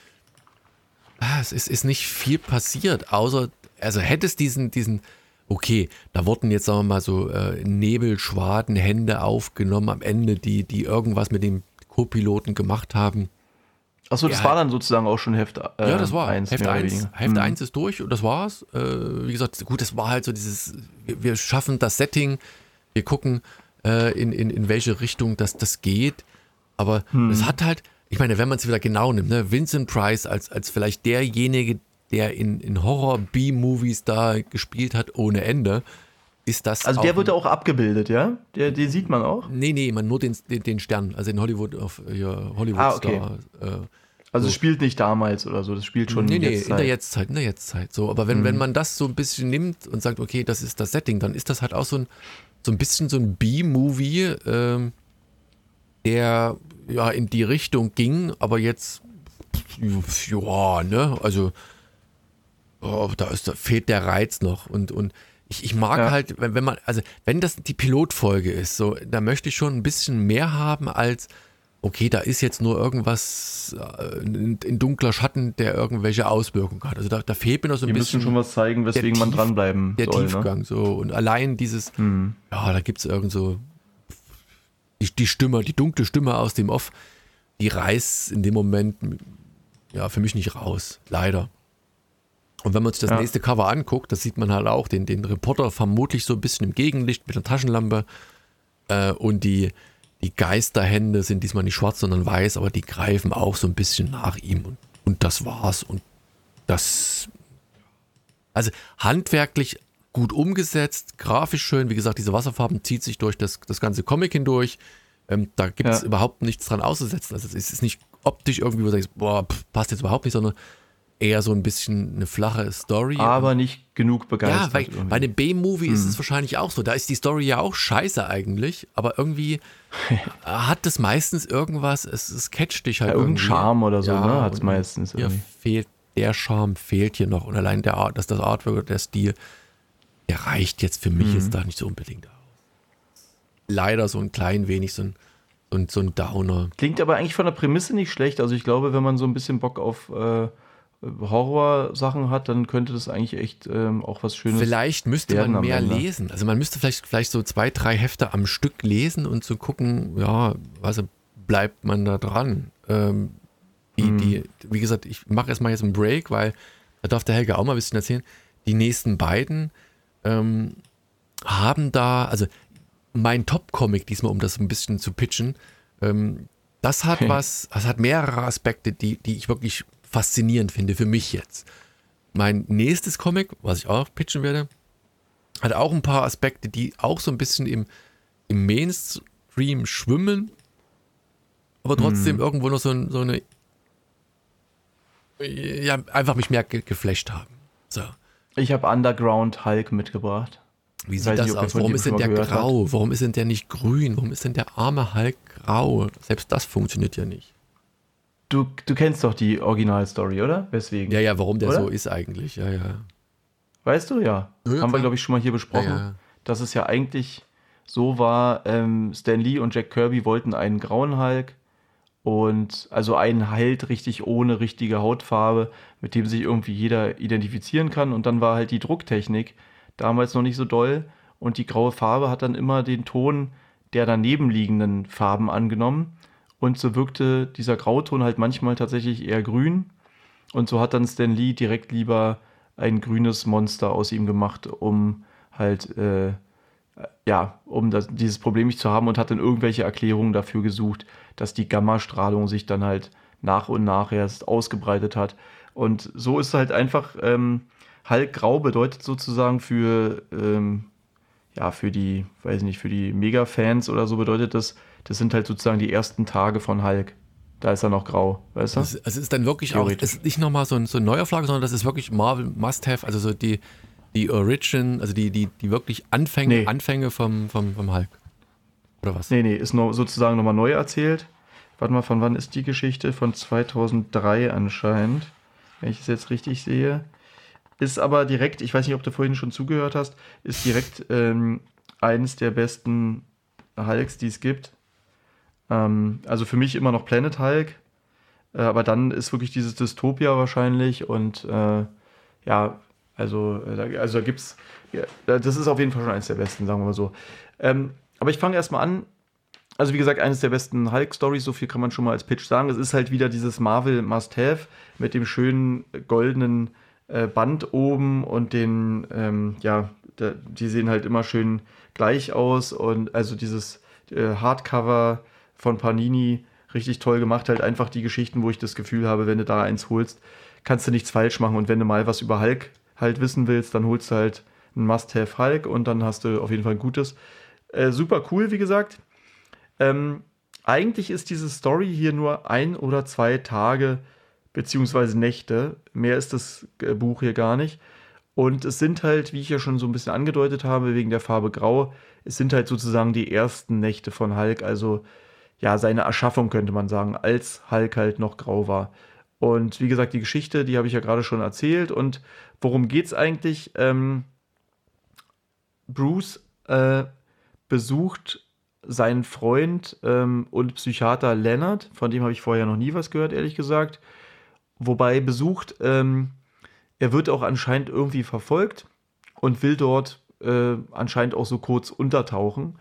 Ah, Es ist, ist nicht viel passiert, außer, also hätte es diesen, diesen, okay, da wurden jetzt, sagen wir mal, so äh, Nebelschwaden, Hände aufgenommen am Ende, die, die irgendwas mit dem Co-Piloten gemacht haben. Achso, das Ja. war dann sozusagen auch schon Heft äh, Ja, das war eins, Heft mehr oder 1. weniger. Heft Hm. 1 ist durch und das war's. Äh, wie gesagt, gut, das war halt so dieses, wir, wir schaffen das Setting, wir gucken, äh, in, in, in welche Richtung das, das geht. Aber Hm. es hat halt, ich meine, wenn man es wieder genau nimmt, ne, Vincent Price als, als vielleicht derjenige, der in, in Horror-B-Movies da gespielt hat ohne Ende, ist das. Also der wird auch abgebildet, ja? Der, den sieht man auch. Nee, nee, man nur den, den, den Stern, also in Hollywood auf ja, Hollywood Ah, okay. Star. Äh, Also So. es spielt nicht damals oder so, das spielt schon nee, nee, jetzt in der Jetztzeit, in der Jetztzeit. So, aber wenn, wenn man das so ein bisschen nimmt und sagt, okay, das ist das Setting, dann ist das halt auch so ein, so ein bisschen so ein B-Movie, ähm, der ja in die Richtung ging, aber jetzt, ja, ne, also oh, da, ist, da fehlt der Reiz noch und, und ich, ich mag Ja. halt, wenn, wenn man, also wenn das die Pilotfolge ist, so, da möchte ich schon ein bisschen mehr haben als, okay, da ist jetzt nur irgendwas äh, in, in dunkler Schatten, der irgendwelche Auswirkungen hat. Also da, da fehlt mir noch so ein Die bisschen müssen schon was zeigen, weswegen man Tief- dranbleiben der soll. Ne? Tiefgang. So. Und allein dieses, Hm. ja, da gibt es irgend so die, die Stimme, die dunkle Stimme aus dem Off, die reißt in dem Moment ja für mich nicht raus, leider. Und wenn man sich das Ja. nächste Cover anguckt, das sieht man halt auch den, den Reporter vermutlich so ein bisschen im Gegenlicht mit einer Taschenlampe äh, und die, die Geisterhände sind diesmal nicht schwarz, sondern weiß, aber die greifen auch so ein bisschen nach ihm und, und das war's und das also handwerklich gut umgesetzt, grafisch schön. Wie gesagt, diese Wasserfarben zieht sich durch das, das ganze Comic hindurch. Ähm, da gibt es Ja. überhaupt nichts dran auszusetzen. Also es ist nicht optisch irgendwie, wo du sagst, boah, pff, passt jetzt überhaupt nicht, sondern eher so ein bisschen eine flache Story. Aber nicht genug begeistert. ja, weil irgendwie. bei einem B-Movie ist es wahrscheinlich auch so. Da ist die Story ja auch scheiße eigentlich, aber irgendwie hat es meistens irgendwas, es, es catcht dich halt ja, irgendein irgendwie. Charme oder so, Ja, ne? Hat es und meistens. Irgendwie. fehlt der Charme, fehlt hier noch. Und allein der Art, dass das Artwork oder der Stil, der reicht jetzt für mich Mhm. jetzt da nicht so unbedingt aus. Leider so ein klein wenig so ein, ein, so ein Downer. Klingt aber eigentlich von der Prämisse nicht schlecht. Also ich glaube, wenn man so ein bisschen Bock auf äh, Horror-Sachen hat, dann könnte das eigentlich echt ähm, auch was Schönes. Vielleicht müsste man mehr lesen. Also man müsste vielleicht, vielleicht so zwei, drei Hefte am Stück lesen und zu gucken, ja, was bleibt man da dran. Ähm, die, Mhm. die, wie gesagt, ich mache erstmal jetzt einen Break, weil da darf der Helge auch mal ein bisschen erzählen. Die nächsten beiden ähm, haben da, also mein Top-Comic diesmal, um das ein bisschen zu pitchen, ähm, das hat was, das hat mehrere Aspekte, die, die ich wirklich faszinierend finde, für mich jetzt. Mein nächstes Comic, was ich auch pitchen werde, hat auch ein paar Aspekte, die auch so ein bisschen im, im Mainstream schwimmen, aber trotzdem Mhm. irgendwo noch so, ein- so eine, ja, einfach mich mehr ge geflasht haben. So. Ich habe Underground Hulk mitgebracht. Wie Weiß sieht nicht, das aus? Warum ist denn der grau? Warum ist denn der nicht grün? Warum ist denn der arme Hulk grau? Selbst das funktioniert ja nicht. Du, du kennst doch die Originalstory, oder? Weswegen? Ja, ja, warum der Oder? so ist eigentlich. Ja, ja. Weißt du, ja. Ja, Haben wir, glaube ich, schon mal hier besprochen, Ja, ja. dass es ja eigentlich so war, ähm, Stan Lee und Jack Kirby wollten einen grauen Hulk und also einen Held richtig ohne richtige Hautfarbe, mit dem sich irgendwie jeder identifizieren kann. Und dann war halt die Drucktechnik damals noch nicht so doll und die graue Farbe hat dann immer den Ton der daneben liegenden Farben angenommen. Und so wirkte dieser Grauton halt manchmal tatsächlich eher grün. Und so hat dann Stan Lee direkt lieber ein grünes Monster aus ihm gemacht, um halt, äh, ja, um das, dieses Problem nicht zu haben und hat dann irgendwelche Erklärungen dafür gesucht, dass die Gammastrahlung sich dann halt nach und nach erst ausgebreitet hat. Und so ist halt einfach, ähm, Hulk Grau bedeutet sozusagen für, ähm, ja, für die, weiß nicht, für die Mega-Fans oder so bedeutet das, das sind halt sozusagen die ersten Tage von Hulk. Da ist er noch grau, weißt du? Also es ist dann wirklich auch, es ist nicht nochmal so ein, so ein Neuauflage, sondern das ist wirklich Marvel Must-Have, also so die, die Origin, also die, die, die wirklich Anfänge, nee. Anfänge vom, vom, vom Hulk. Oder was? Nee, nee, ist noch, sozusagen nochmal neu erzählt. Warte mal, von wann ist die Geschichte? Von 2003 anscheinend, wenn ich es jetzt richtig sehe. Ist aber direkt, ich weiß nicht, ob du vorhin schon zugehört hast, ist direkt ähm, eines der besten Hulks, die es gibt. Ähm, also für mich immer noch Planet Hulk. Äh, aber dann ist wirklich dieses Dystopia wahrscheinlich und äh, ja, also, äh, also da gibt's, ja, das ist auf jeden Fall schon eines der besten, sagen wir mal so. Ähm, aber ich fange erstmal an. Also, wie gesagt, eines der besten Hulk-Stories, so viel kann man schon mal als Pitch sagen. Es ist halt wieder dieses Marvel Must-Have mit dem schönen goldenen äh, Band oben und den, ähm, ja, der, die sehen halt immer schön gleich aus und also dieses äh, Hardcover von Panini richtig toll gemacht, halt einfach die Geschichten, wo ich das Gefühl habe, wenn du da eins holst, kannst du nichts falsch machen und wenn du mal was über Hulk halt wissen willst, dann holst du halt ein Must-Have Hulk und dann hast du auf jeden Fall ein gutes. Äh, super cool, wie gesagt. Ähm, eigentlich ist diese Story hier nur ein oder zwei Tage beziehungsweise Nächte. Mehr ist das äh, Buch hier gar nicht. Und es sind halt, wie ich ja schon so ein bisschen angedeutet habe, wegen der Farbe Grau, es sind halt sozusagen die ersten Nächte von Hulk, also ja, seine Erschaffung könnte man sagen, als Hulk halt noch grau war. Und wie gesagt, die Geschichte, die habe ich ja gerade schon erzählt. Und worum geht es eigentlich? Ähm, Bruce äh, besucht seinen Freund ähm, und Psychiater Leonard, von dem habe ich vorher noch nie was gehört, ehrlich gesagt. Wobei besucht, ähm, er wird auch anscheinend irgendwie verfolgt und will dort äh, anscheinend auch so kurz untertauchen.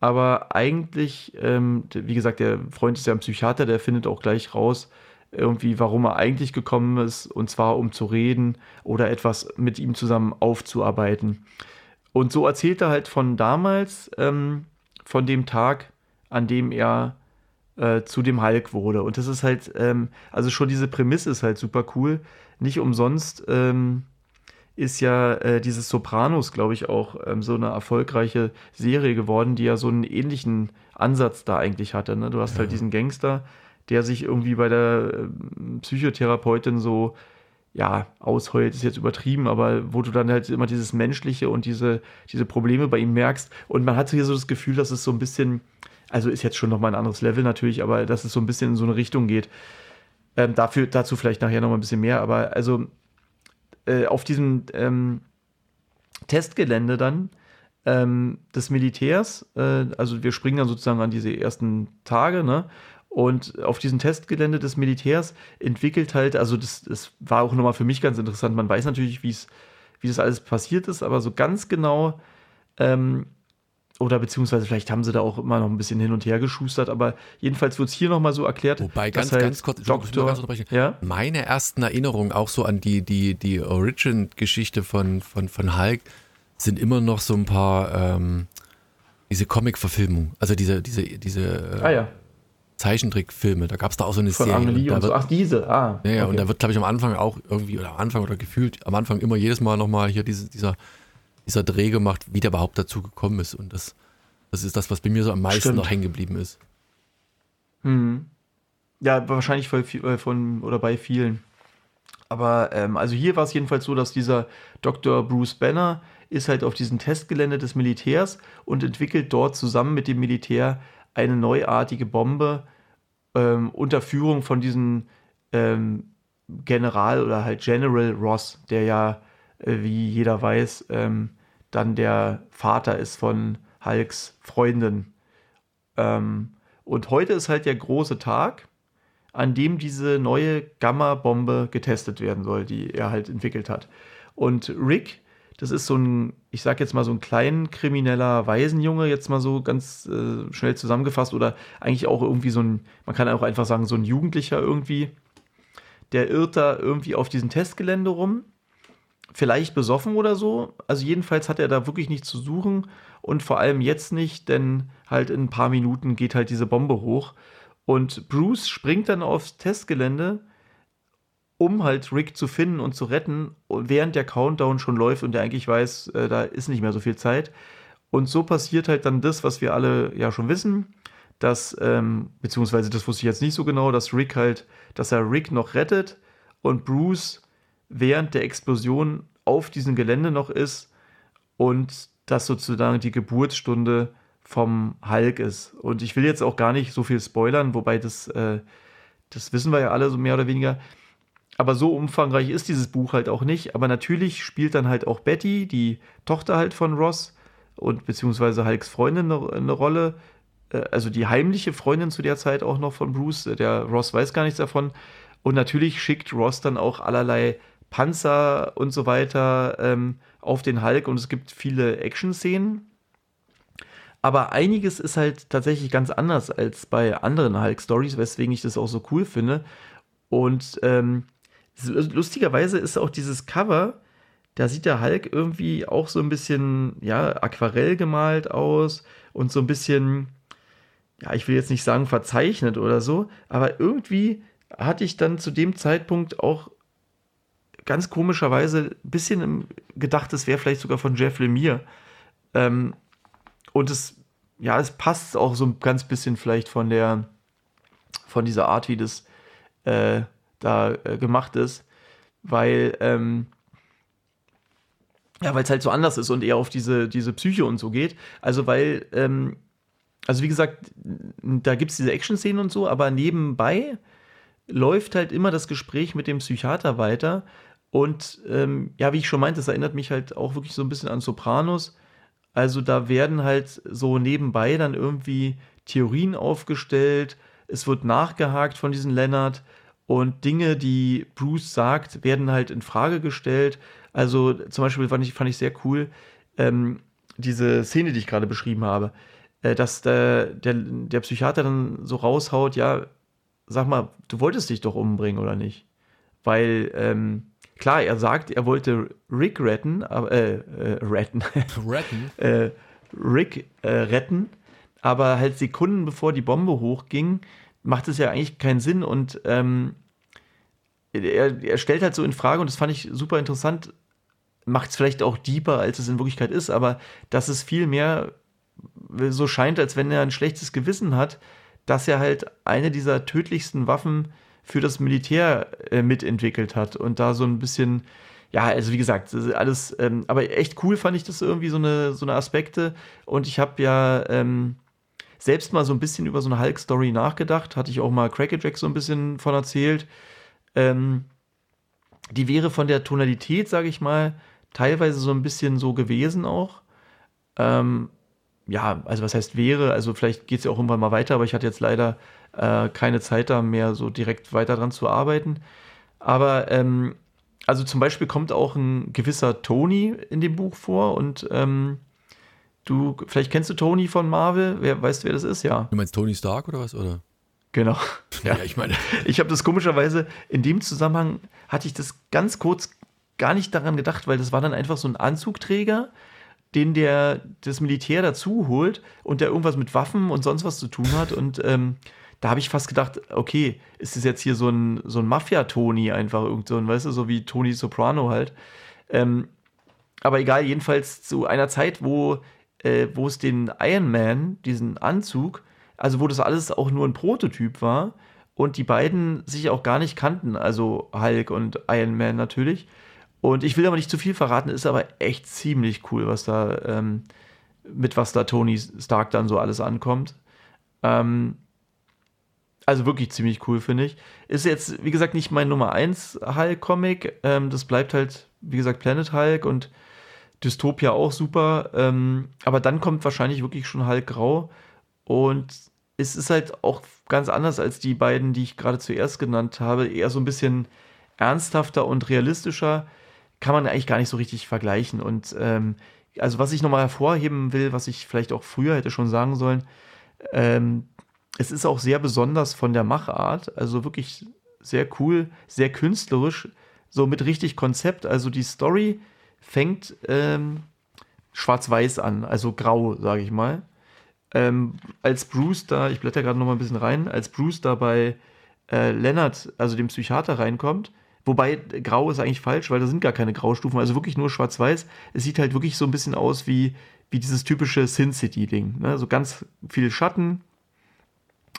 Aber eigentlich, ähm, wie gesagt, der Freund ist ja ein Psychiater, der findet auch gleich raus, irgendwie, warum er eigentlich gekommen ist, und zwar um zu reden oder etwas mit ihm zusammen aufzuarbeiten. Und so erzählt er halt von damals, ähm, von dem Tag, an dem er äh, zu dem Hulk wurde. Und das ist halt, ähm, also schon diese Prämisse ist halt super cool. Nicht umsonst ähm, ist ja äh, dieses Sopranos, glaube ich, auch ähm, so eine erfolgreiche Serie geworden, die ja so einen ähnlichen Ansatz da eigentlich hatte. Ne? Du hast halt ja. halt diesen Gangster, der sich irgendwie bei der äh, Psychotherapeutin so ja, ausheult ist jetzt übertrieben, aber wo du dann halt immer dieses Menschliche und diese, diese Probleme bei ihm merkst. Und man hat hier so das Gefühl, dass es so ein bisschen, also ist jetzt schon nochmal ein anderes Level natürlich, aber dass es so ein bisschen in so eine Richtung geht. Ähm, dafür, dazu vielleicht nachher nochmal ein bisschen mehr, aber also äh, auf diesem ähm, Testgelände dann ähm, des Militärs, äh, also wir springen dann sozusagen an diese ersten Tage, ne? Und auf diesem Testgelände des Militärs entwickelt halt, also das, das war auch nochmal für mich ganz interessant. Man weiß natürlich, wie wie das alles passiert ist, aber so ganz genau, ähm, oder beziehungsweise vielleicht haben sie da auch immer noch ein bisschen hin und her geschustert, aber jedenfalls wird es hier nochmal so erklärt. Wobei, ganz, halt ganz kurz, Doktor, ganz ja? meine ersten Erinnerungen auch so an die, die, die Origin-Geschichte von, von, von Hulk sind immer noch so ein paar, ähm, diese Comic-Verfilmungen, also diese, diese, diese, äh, ah, ja Zeichentrickfilme. Da gab es da auch so eine Von Serie. Amelie und, und so. Ach, diese, ah. Ja, ja, okay. und da wird, glaube ich, am Anfang auch irgendwie, oder am Anfang oder gefühlt, am Anfang immer jedes Mal nochmal hier diese, dieser, dieser Dreh gemacht, wie der überhaupt dazu gekommen ist. Und das, das ist das, was bei mir so am meisten Stimmt. noch hängen geblieben ist. Hm. Ja, wahrscheinlich von, äh, von oder bei vielen. Aber ähm, also hier war es jedenfalls so, dass dieser Dr. Bruce Banner ist halt auf diesem Testgelände des Militärs und entwickelt dort zusammen mit dem Militär eine neuartige Bombe ähm, unter Führung von diesem ähm, General oder halt General Ross, der ja, wie jeder weiß, ähm, dann der Vater ist von Hulks Freundin. Ähm, und heute ist halt der große Tag, an dem diese neue Gamma-Bombe getestet werden soll, die er halt entwickelt hat. Und Rick das ist so ein, ich sag jetzt mal so ein klein krimineller Waisenjunge, jetzt mal so ganz äh, schnell zusammengefasst, oder eigentlich auch irgendwie so ein, man kann auch einfach sagen, so ein Jugendlicher irgendwie. Der irrt da irgendwie auf diesem Testgelände rum, vielleicht besoffen oder so. Also jedenfalls hat er da wirklich nichts zu suchen und vor allem jetzt nicht, denn halt in ein paar Minuten geht halt diese Bombe hoch. Und Bruce springt dann aufs Testgelände um halt Rick zu finden und zu retten, während der Countdown schon läuft und der eigentlich weiß, äh, da ist nicht mehr so viel Zeit. Und so passiert halt dann das, was wir alle ja schon wissen, dass, ähm, beziehungsweise das wusste ich jetzt nicht so genau, dass Rick halt, dass er Rick noch rettet und Bruce während der Explosion auf diesem Gelände noch ist und das sozusagen die Geburtsstunde vom Hulk ist. Und ich will jetzt auch gar nicht so viel spoilern, wobei das, äh, das wissen wir ja alle so mehr oder weniger. Aber so umfangreich ist dieses Buch halt auch nicht. Aber natürlich spielt dann halt auch Betty, die Tochter halt von Ross und beziehungsweise Hulks Freundin eine, eine Rolle. Äh, also die heimliche Freundin zu der Zeit auch noch von Bruce. Der Ross weiß gar nichts davon. Und natürlich schickt Ross dann auch allerlei Panzer und so weiter ähm, auf den Hulk und es gibt viele Action-Szenen. Aber einiges ist halt tatsächlich ganz anders als bei anderen Hulk-Stories, weswegen ich das auch so cool finde. Und ähm, lustigerweise ist auch dieses Cover, da sieht der Hulk irgendwie auch so ein bisschen, ja, aquarell gemalt aus und so ein bisschen, ja, ich will jetzt nicht sagen verzeichnet oder so, aber irgendwie hatte ich dann zu dem Zeitpunkt auch ganz komischerweise ein bisschen gedacht, es wäre vielleicht sogar von Jeff Lemire. Ähm, und es, ja, es passt auch so ein ganz bisschen vielleicht von der, von dieser Art, wie das äh, da äh, gemacht ist, weil, ähm, ja, weil es halt so anders ist und eher auf diese, diese Psyche und so geht. Also, weil, ähm, also wie gesagt, da gibt es diese Action-Szenen und so, aber nebenbei läuft halt immer das Gespräch mit dem Psychiater weiter und ähm, ja, wie ich schon meinte, das erinnert mich halt auch wirklich so ein bisschen an Sopranos. Also da werden halt so nebenbei dann irgendwie Theorien aufgestellt, es wird nachgehakt von diesem Leonard und Dinge, die Bruce sagt, werden halt in Frage gestellt. Also zum Beispiel fand ich, fand ich sehr cool, ähm, diese Szene, die ich gerade beschrieben habe, äh, dass der, der, der Psychiater dann so raushaut, ja, sag mal, du wolltest dich doch umbringen oder nicht? Weil ähm, Klar, er sagt, er wollte Rick retten, aber, äh, äh, retten. retten? äh, Rick äh, retten, aber halt Sekunden bevor die Bombe hochging, macht es ja eigentlich keinen Sinn und ähm, er, er stellt halt so in Frage, und das fand ich super interessant, macht es vielleicht auch deeper, als es in Wirklichkeit ist, aber dass es viel mehr so scheint, als wenn er ein schlechtes Gewissen hat, dass er halt eine dieser tödlichsten Waffen für das Militär äh, mitentwickelt hat und da so ein bisschen, ja, also wie gesagt, alles, ähm, aber echt cool fand ich das irgendwie so eine, so eine Aspekte und ich habe ja ähm, selbst mal so ein bisschen über so eine Hulk-Story nachgedacht, hatte ich auch mal Crackerjack so ein bisschen von erzählt. Ähm, die wäre von der Tonalität, sage ich mal, teilweise so ein bisschen so gewesen auch. Ähm, ja, also was heißt wäre, also vielleicht geht es ja auch irgendwann mal weiter, aber ich hatte jetzt leider äh, keine Zeit da mehr so direkt weiter dran zu arbeiten. Aber ähm, also zum Beispiel kommt auch ein gewisser Tony in dem Buch vor und ähm, du, vielleicht kennst du Tony von Marvel, wer weißt du, wer das ist, ja. Du meinst Tony Stark oder was, oder? Genau. Ja, ja ich meine. Ich habe das komischerweise, in dem Zusammenhang hatte ich das ganz kurz gar nicht daran gedacht, weil das war dann einfach so ein Anzugträger, den der das Militär dazu holt und der irgendwas mit Waffen und sonst was zu tun hat und ähm, da habe ich fast gedacht, okay, ist es jetzt hier so ein, so ein Mafia-Tony einfach, irgend so ein, weißt du, so wie Tony Soprano halt. Ähm, aber egal, jedenfalls zu einer Zeit, wo, äh, wo es den Iron Man, diesen Anzug, also wo das alles auch nur ein Prototyp war und die beiden sich auch gar nicht kannten, also Hulk und Iron Man natürlich. Und ich will aber nicht zu viel verraten, ist aber echt ziemlich cool, was da, ähm, mit was da Tony Stark dann so alles ankommt. Ähm, also wirklich ziemlich cool, finde ich. Ist jetzt, wie gesagt, nicht mein Nummer 1 Hulk-Comic. Ähm, das bleibt halt, wie gesagt, Planet Hulk und Dystopia auch super. Ähm, aber dann kommt wahrscheinlich wirklich schon Hulk Grau. Und es ist halt auch ganz anders als die beiden, die ich gerade zuerst genannt habe. Eher so ein bisschen ernsthafter und realistischer. Kann man eigentlich gar nicht so richtig vergleichen. Und ähm, also, was ich nochmal hervorheben will, was ich vielleicht auch früher hätte schon sagen sollen, ähm, es ist auch sehr besonders von der Machart, also wirklich sehr cool, sehr künstlerisch, so mit richtig Konzept. Also die Story fängt ähm, schwarz-weiß an, also grau, sage ich mal. Ähm, als Bruce da, ich blätter gerade noch mal ein bisschen rein, als Bruce da bei äh, Leonard, also dem Psychiater, reinkommt, Wobei grau ist eigentlich falsch, weil da sind gar keine Graustufen, also wirklich nur schwarz-weiß. Es sieht halt wirklich so ein bisschen aus wie, wie dieses typische Sin City-Ding. Ne? So ganz viel Schatten,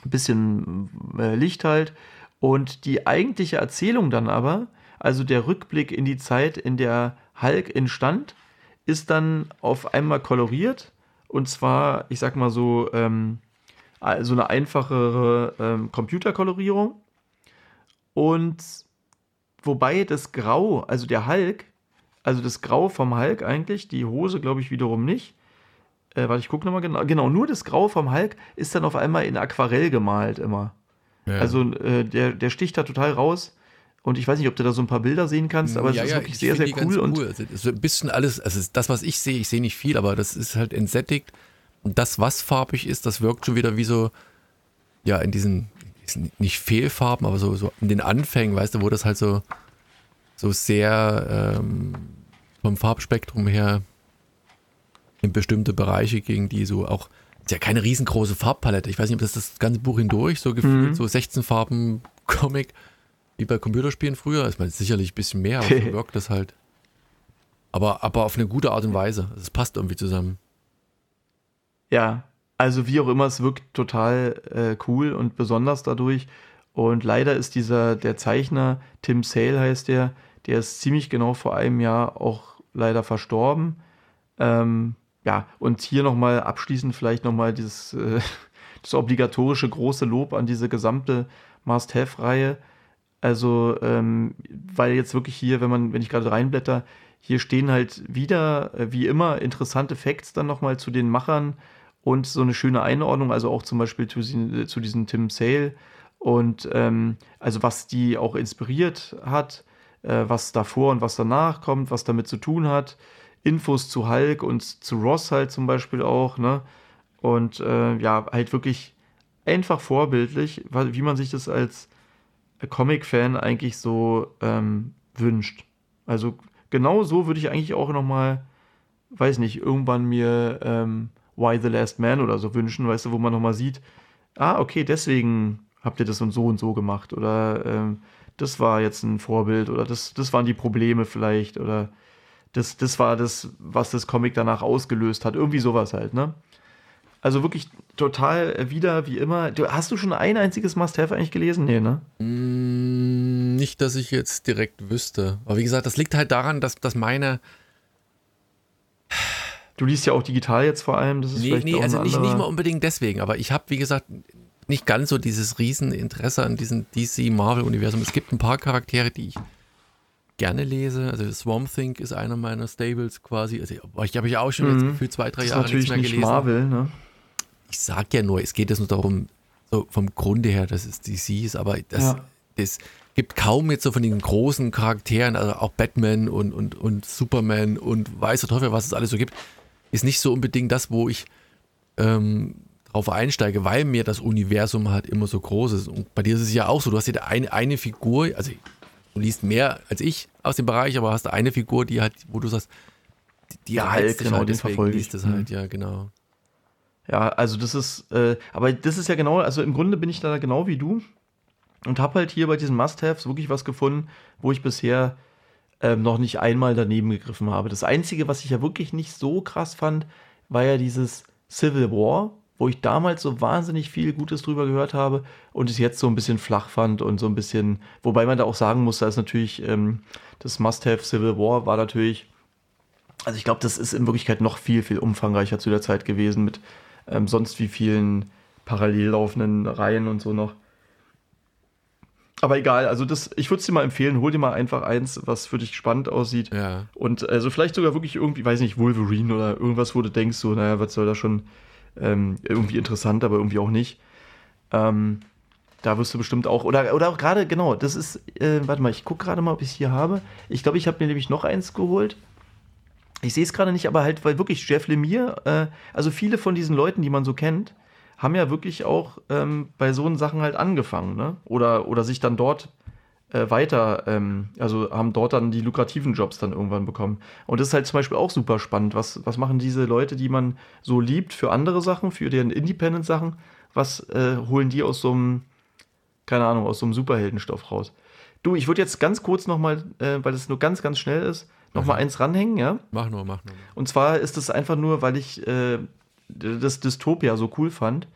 ein bisschen äh, Licht halt. Und die eigentliche Erzählung dann aber, also der Rückblick in die Zeit, in der Hulk entstand, ist dann auf einmal koloriert. Und zwar, ich sag mal so, ähm, so eine einfachere ähm, Computerkolorierung. Und wobei das Grau, also der Hulk, also das Grau vom Hulk eigentlich, die Hose glaube ich wiederum nicht. Äh, warte, ich gucke nochmal genau. Genau, nur das Grau vom Hulk ist dann auf einmal in Aquarell gemalt immer. Ja. Also äh, der, der sticht da total raus. Und ich weiß nicht, ob du da so ein paar Bilder sehen kannst, aber ja, es ist ja, wirklich sehr, sehr cool. Und cool. Also ein bisschen alles, also das, was ich sehe, ich sehe nicht viel, aber das ist halt entsättigt. Und das, was farbig ist, das wirkt schon wieder wie so, ja, in diesen, nicht Fehlfarben, aber so, so in den Anfängen, weißt du, wo das halt so, so sehr ähm, vom Farbspektrum her in bestimmte Bereiche ging, die so auch, ist ja keine riesengroße Farbpalette. Ich weiß nicht, ob das das ganze Buch hindurch so gefühlt, mhm. so 16 Farben Comic, wie bei Computerspielen früher. Ist man sicherlich ein bisschen mehr, aber so wirkt das halt. Aber, aber auf eine gute Art und Weise. Es passt irgendwie zusammen. Ja, also wie auch immer, es wirkt total äh, cool und besonders dadurch. Und leider ist dieser, der Zeichner, Tim Sale heißt der, der ist ziemlich genau vor einem Jahr auch leider verstorben. Ähm, ja, und hier nochmal abschließend vielleicht nochmal dieses äh, das obligatorische große Lob an diese gesamte Must-Have-Reihe. Also, ähm, weil jetzt wirklich hier, wenn man, wenn ich gerade reinblätter, hier stehen halt wieder, äh, wie immer, interessante Facts dann nochmal zu den Machern und so eine schöne Einordnung, also auch zum Beispiel zu, zu diesem Tim Sale und ähm, also was die auch inspiriert hat, äh, was davor und was danach kommt, was damit zu tun hat. Infos zu Hulk und zu Ross halt zum Beispiel auch, ne? Und äh, ja, halt wirklich einfach vorbildlich, wie man sich das als Comic-Fan eigentlich so ähm, wünscht. Also genau so würde ich eigentlich auch nochmal, weiß nicht, irgendwann mir ähm, Why the Last Man oder so wünschen, weißt du, wo man nochmal sieht, ah, okay, deswegen habt ihr das und so und so gemacht oder ähm, das war jetzt ein Vorbild oder das, das waren die Probleme vielleicht oder das, das war das, was das Comic danach ausgelöst hat. Irgendwie sowas halt, ne? Also wirklich total wieder wie immer. Du, hast du schon ein einziges Must-Have eigentlich gelesen? Nee, ne? Mm, nicht, dass ich jetzt direkt wüsste. Aber wie gesagt, das liegt halt daran, dass, dass meine. Du liest ja auch digital jetzt vor allem. Das ist nee, nee also nicht, nicht mal unbedingt deswegen. Aber ich habe, wie gesagt, nicht ganz so dieses Rieseninteresse an diesem DC-Marvel-Universum. Es gibt ein paar Charaktere, die ich gerne lese. Also Swamp Thing ist einer meiner Stables quasi. Also ich habe ja auch schon mhm. für zwei, drei Jahre nichts mehr gelesen. Marvel, ne? Ich sag ja nur, es geht jetzt nur darum, so vom Grunde her, dass es DC ist, aber das, ja. das gibt kaum jetzt so von den großen Charakteren, also auch Batman und, und, und Superman und weiß der Teufel, was es alles so gibt, ist nicht so unbedingt das, wo ich ähm, drauf einsteige, weil mir das Universum halt immer so groß ist. Und bei dir ist es ja auch so, du hast ja eine, eine Figur, also du liest mehr als ich aus dem Bereich, aber hast eine Figur, die halt, wo du sagst, die ja, halt, genau, halt, den verfolge ich. das halt, mhm. ja, genau. Ja, also das ist, äh, aber das ist ja genau, also im Grunde bin ich da genau wie du und habe halt hier bei diesen Must-Haves wirklich was gefunden, wo ich bisher ähm, noch nicht einmal daneben gegriffen habe. Das Einzige, was ich ja wirklich nicht so krass fand, war ja dieses Civil War, wo ich damals so wahnsinnig viel Gutes drüber gehört habe und es jetzt so ein bisschen flach fand und so ein bisschen, wobei man da auch sagen muss, da ist natürlich ähm, das Must-Have Civil War war natürlich, also ich glaube, das ist in Wirklichkeit noch viel, viel umfangreicher zu der Zeit gewesen mit ähm, sonst wie vielen parallel laufenden Reihen und so noch. Aber egal, also das, ich würde es dir mal empfehlen, hol dir mal einfach eins, was für dich spannend aussieht. Ja. Und also vielleicht sogar wirklich irgendwie, weiß nicht, Wolverine oder irgendwas, wo du denkst, so, naja, was soll da schon ähm, irgendwie interessant, aber irgendwie auch nicht. Ähm, da wirst du bestimmt auch, oder, oder auch gerade, genau, das ist, äh, warte mal, ich gucke gerade mal, ob ich es hier habe. Ich glaube, ich habe mir nämlich noch eins geholt. Ich sehe es gerade nicht, aber halt, weil wirklich Jeff Lemire, äh, also viele von diesen Leuten, die man so kennt, haben ja wirklich auch ähm, bei so Sachen halt angefangen, ne? Oder, oder sich dann dort äh, weiter, ähm, also haben dort dann die lukrativen Jobs dann irgendwann bekommen. Und das ist halt zum Beispiel auch super spannend. Was, was machen diese Leute, die man so liebt für andere Sachen, für deren Independent-Sachen? Was äh, holen die aus so einem, keine Ahnung, aus so einem Superheldenstoff raus? Du, ich würde jetzt ganz kurz nochmal, äh, weil es nur ganz, ganz schnell ist, nochmal eins ranhängen, ja? Mach nur, mach nur. Und zwar ist es einfach nur, weil ich äh, das Dystopia so cool fand.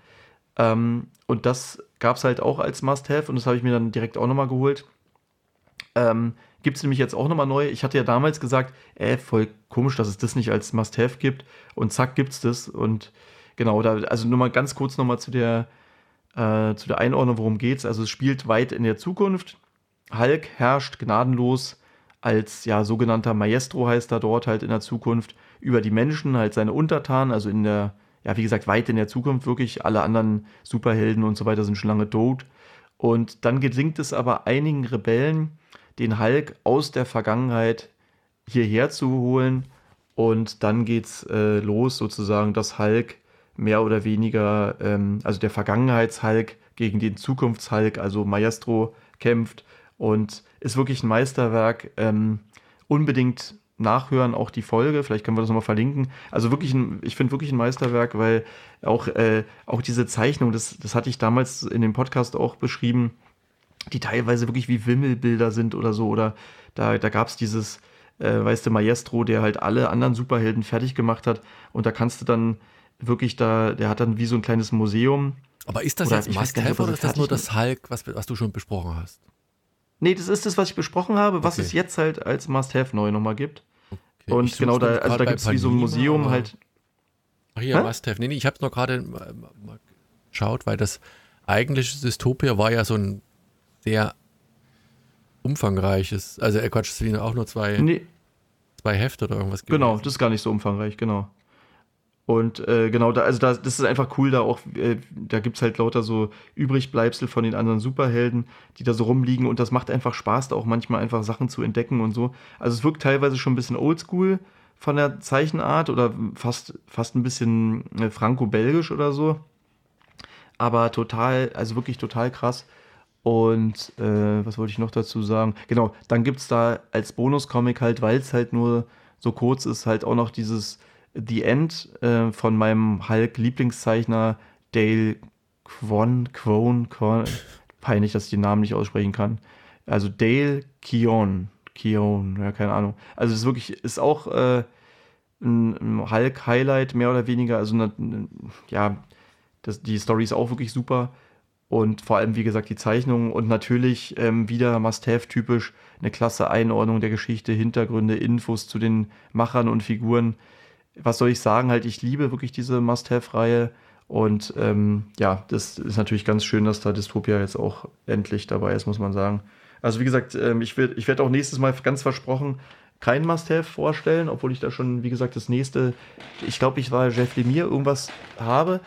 Ähm, und das gab es halt auch als Must-Have und das habe ich mir dann direkt auch nochmal geholt. Ähm, gibt es nämlich jetzt auch nochmal neu. Ich hatte ja damals gesagt, äh, voll komisch, dass es das nicht als Must-Have gibt. Und zack, gibt's das. Und genau, da, also nur mal ganz kurz nochmal zu der, äh, zu der Einordnung, worum geht's. Also es spielt weit in der Zukunft. Hulk herrscht gnadenlos als ja sogenannter Maestro heißt er dort halt in der Zukunft über die Menschen, halt seine Untertanen, also in der, ja, wie gesagt, weit in der Zukunft wirklich. Alle anderen Superhelden und so weiter sind schon lange tot. Und dann gelingt es aber einigen Rebellen, den Hulk aus der Vergangenheit hierher zu holen. Und dann geht's äh, los, sozusagen, dass Hulk mehr oder weniger, ähm, also der Vergangenheits-Hulk gegen den Zukunfts-Hulk, also Maestro, kämpft. Und ist wirklich ein Meisterwerk. Ähm, unbedingt nachhören, auch die Folge. Vielleicht können wir das nochmal verlinken. Also wirklich, ein, ich finde wirklich ein Meisterwerk, weil auch, äh, auch diese Zeichnung, das, das hatte ich damals in dem Podcast auch beschrieben, die teilweise wirklich wie Wimmelbilder sind oder so. Oder da, da gab es dieses, äh, weißt du, Maestro, der halt alle anderen Superhelden fertig gemacht hat. Und da kannst du dann wirklich da, der hat dann wie so ein kleines Museum. Aber ist das Oder jetzt Must-Have er oder ist das nur das Hulk, was, was du schon besprochen hast? Nee, das ist das, was ich besprochen habe, was Okay. es jetzt halt als Must-Have neu nochmal gibt. Okay, Und genau da, also da gibt es wie so ein Museum halt. Ach hier, Hä? Must-Have. Nee, nee, ich habe es nur gerade mal, mal geschaut, weil das eigentliche Dystopia war ja so ein sehr umfangreiches, also äh, Quatsch, es sind auch nur zwei, Nee, zwei Hefte oder irgendwas genau, gewesen. das ist gar nicht so umfangreich, genau. Und äh, genau, da, also da, das ist einfach cool, da auch, äh, da gibt es halt lauter so Übrigbleibsel von den anderen Superhelden, die da so rumliegen und das macht einfach Spaß, da auch manchmal einfach Sachen zu entdecken und so. Also es wirkt teilweise schon ein bisschen oldschool von der Zeichenart oder fast, fast ein bisschen äh, franco-belgisch oder so. Aber total, also wirklich total krass. Und äh, was wollte ich noch dazu sagen? Genau, dann gibt es da als Bonuscomic halt, weil es halt nur so kurz ist, halt auch noch dieses The End äh, von meinem Hulk-Lieblingszeichner Dale Kwon, Kwon, Kwon, peinlich, dass ich den Namen nicht aussprechen kann. Also Dale Keon, Keon, ja, keine Ahnung. Also es ist wirklich, ist auch äh, ein, ein Hulk-Highlight, mehr oder weniger. Also, eine, ja, das, die Story ist auch wirklich super. Und vor allem, wie gesagt, die Zeichnungen und natürlich ähm, wieder Must-Have-typisch eine klasse Einordnung der Geschichte, Hintergründe, Infos zu den Machern und Figuren. Was soll ich sagen? Halt, ich liebe wirklich diese Must-Have-Reihe. Und ähm, ja, das ist natürlich ganz schön, dass da Dystopia jetzt auch endlich dabei ist, muss man sagen. Also wie gesagt, ähm, ich werde ich werd auch nächstes Mal ganz versprochen kein Must-Have vorstellen, obwohl ich da schon, wie gesagt, das nächste, ich glaube, ich war Jeff Lemire, irgendwas habe.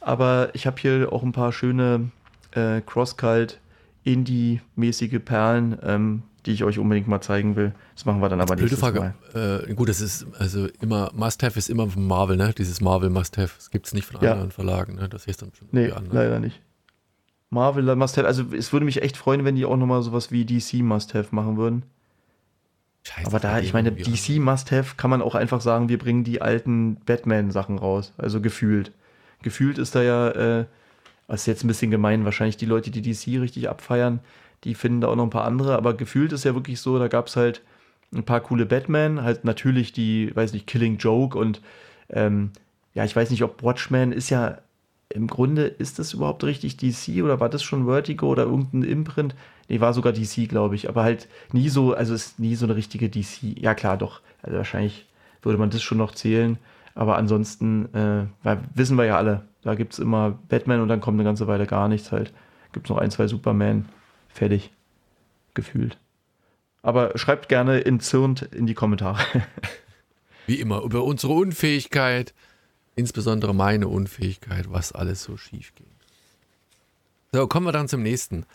Aber ich habe hier auch ein paar schöne äh, Cross-Cult, Indie-mäßige Perlen, ähm, die ich euch unbedingt mal zeigen will. Das machen wir dann aber nächstes Frage. Mal. Äh, gut, das ist also immer, Must-Have ist immer von Marvel, ne? Dieses Marvel Must-Have. Das gibt es nicht von Ja. anderen Verlagen, ne? Das ist dann bestimmt Nee, anders. leider nicht. Marvel Must-Have, also es würde mich echt freuen, wenn die auch nochmal sowas wie DC Must-Have machen würden. Scheiße, Aber da, ich meine, DC Must-Have kann man auch einfach sagen, wir bringen die alten Batman-Sachen raus. Also gefühlt. Gefühlt ist da ja, äh, das ist jetzt ein bisschen gemein, wahrscheinlich die Leute, die DC richtig abfeiern, die finden da auch noch ein paar andere, aber gefühlt ist ja wirklich so, da gab es halt ein paar coole Batman, halt natürlich die, weiß nicht, Killing Joke und ähm, ja, ich weiß nicht, ob Watchmen ist ja, im Grunde, ist das überhaupt richtig DC oder war das schon Vertigo oder irgendein Imprint? Nee, war sogar DC, glaube ich, aber halt nie so, also ist nie so eine richtige DC. Ja, klar, doch. Also wahrscheinlich würde man das schon noch zählen, aber ansonsten, äh, wissen wir ja alle, da gibt es immer Batman und dann kommt eine ganze Weile gar nichts halt. Gibt es noch ein, zwei Superman, fertig. Gefühlt. Aber schreibt gerne entzürnt in die Kommentare. Wie immer, über unsere Unfähigkeit, insbesondere meine Unfähigkeit, was alles so schief ging. So, kommen wir dann zum nächsten.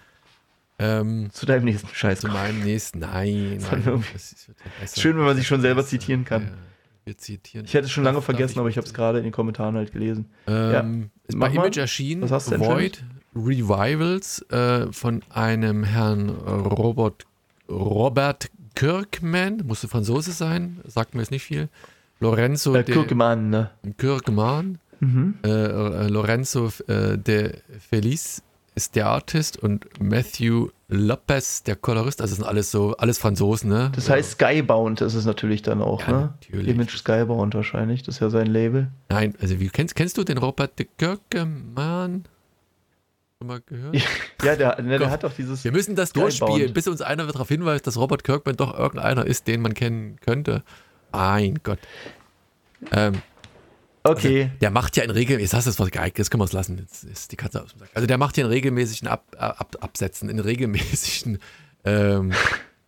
Ähm, Zu deinem nächsten Scheiß. zu meinem nächsten. Nein, nein. ist, ja besser. Schön, wenn man sich schon selber zitieren kann. Ja, wir zitieren. Ich hätte es schon lange vergessen, aber ich habe es gerade in den Kommentaren halt gelesen. Ähm, ist Mach bei mal. Image erschienen, Was hast du denn Void Revivals äh, von einem Herrn Robert, Robert Kirkman, musste Franzose sein, sagt mir jetzt nicht viel. Lorenzo Äh, de Kirkemann, ne? Kirkman, Mhm. äh, äh, Lorenzo äh, de Feliz ist der Artist und Matthew Lopez der Kolorist. Also das sind alles so, alles Franzosen, ne? Das heißt Skybound ist es natürlich dann auch, Ja, ne? natürlich. Image Skybound wahrscheinlich, das ist ja sein Label. Nein, also wie kennst, kennst du den Robert de Kirkemann? Schon mal gehört? Ja, der, ne, der hat doch dieses. Wir müssen das durchspielen, bis uns einer darauf hinweist, dass Robert Kirkman doch irgendeiner ist, den man kennen könnte. Mein Gott. Ähm, Okay. der macht ja in regelmäßigen, jetzt hast du das geeignet, jetzt können wir es lassen, jetzt ist die Katze aus dem Sack. Also der macht ja in regelmäßigen Ab, Ab, Absätzen, in regelmäßigen ähm,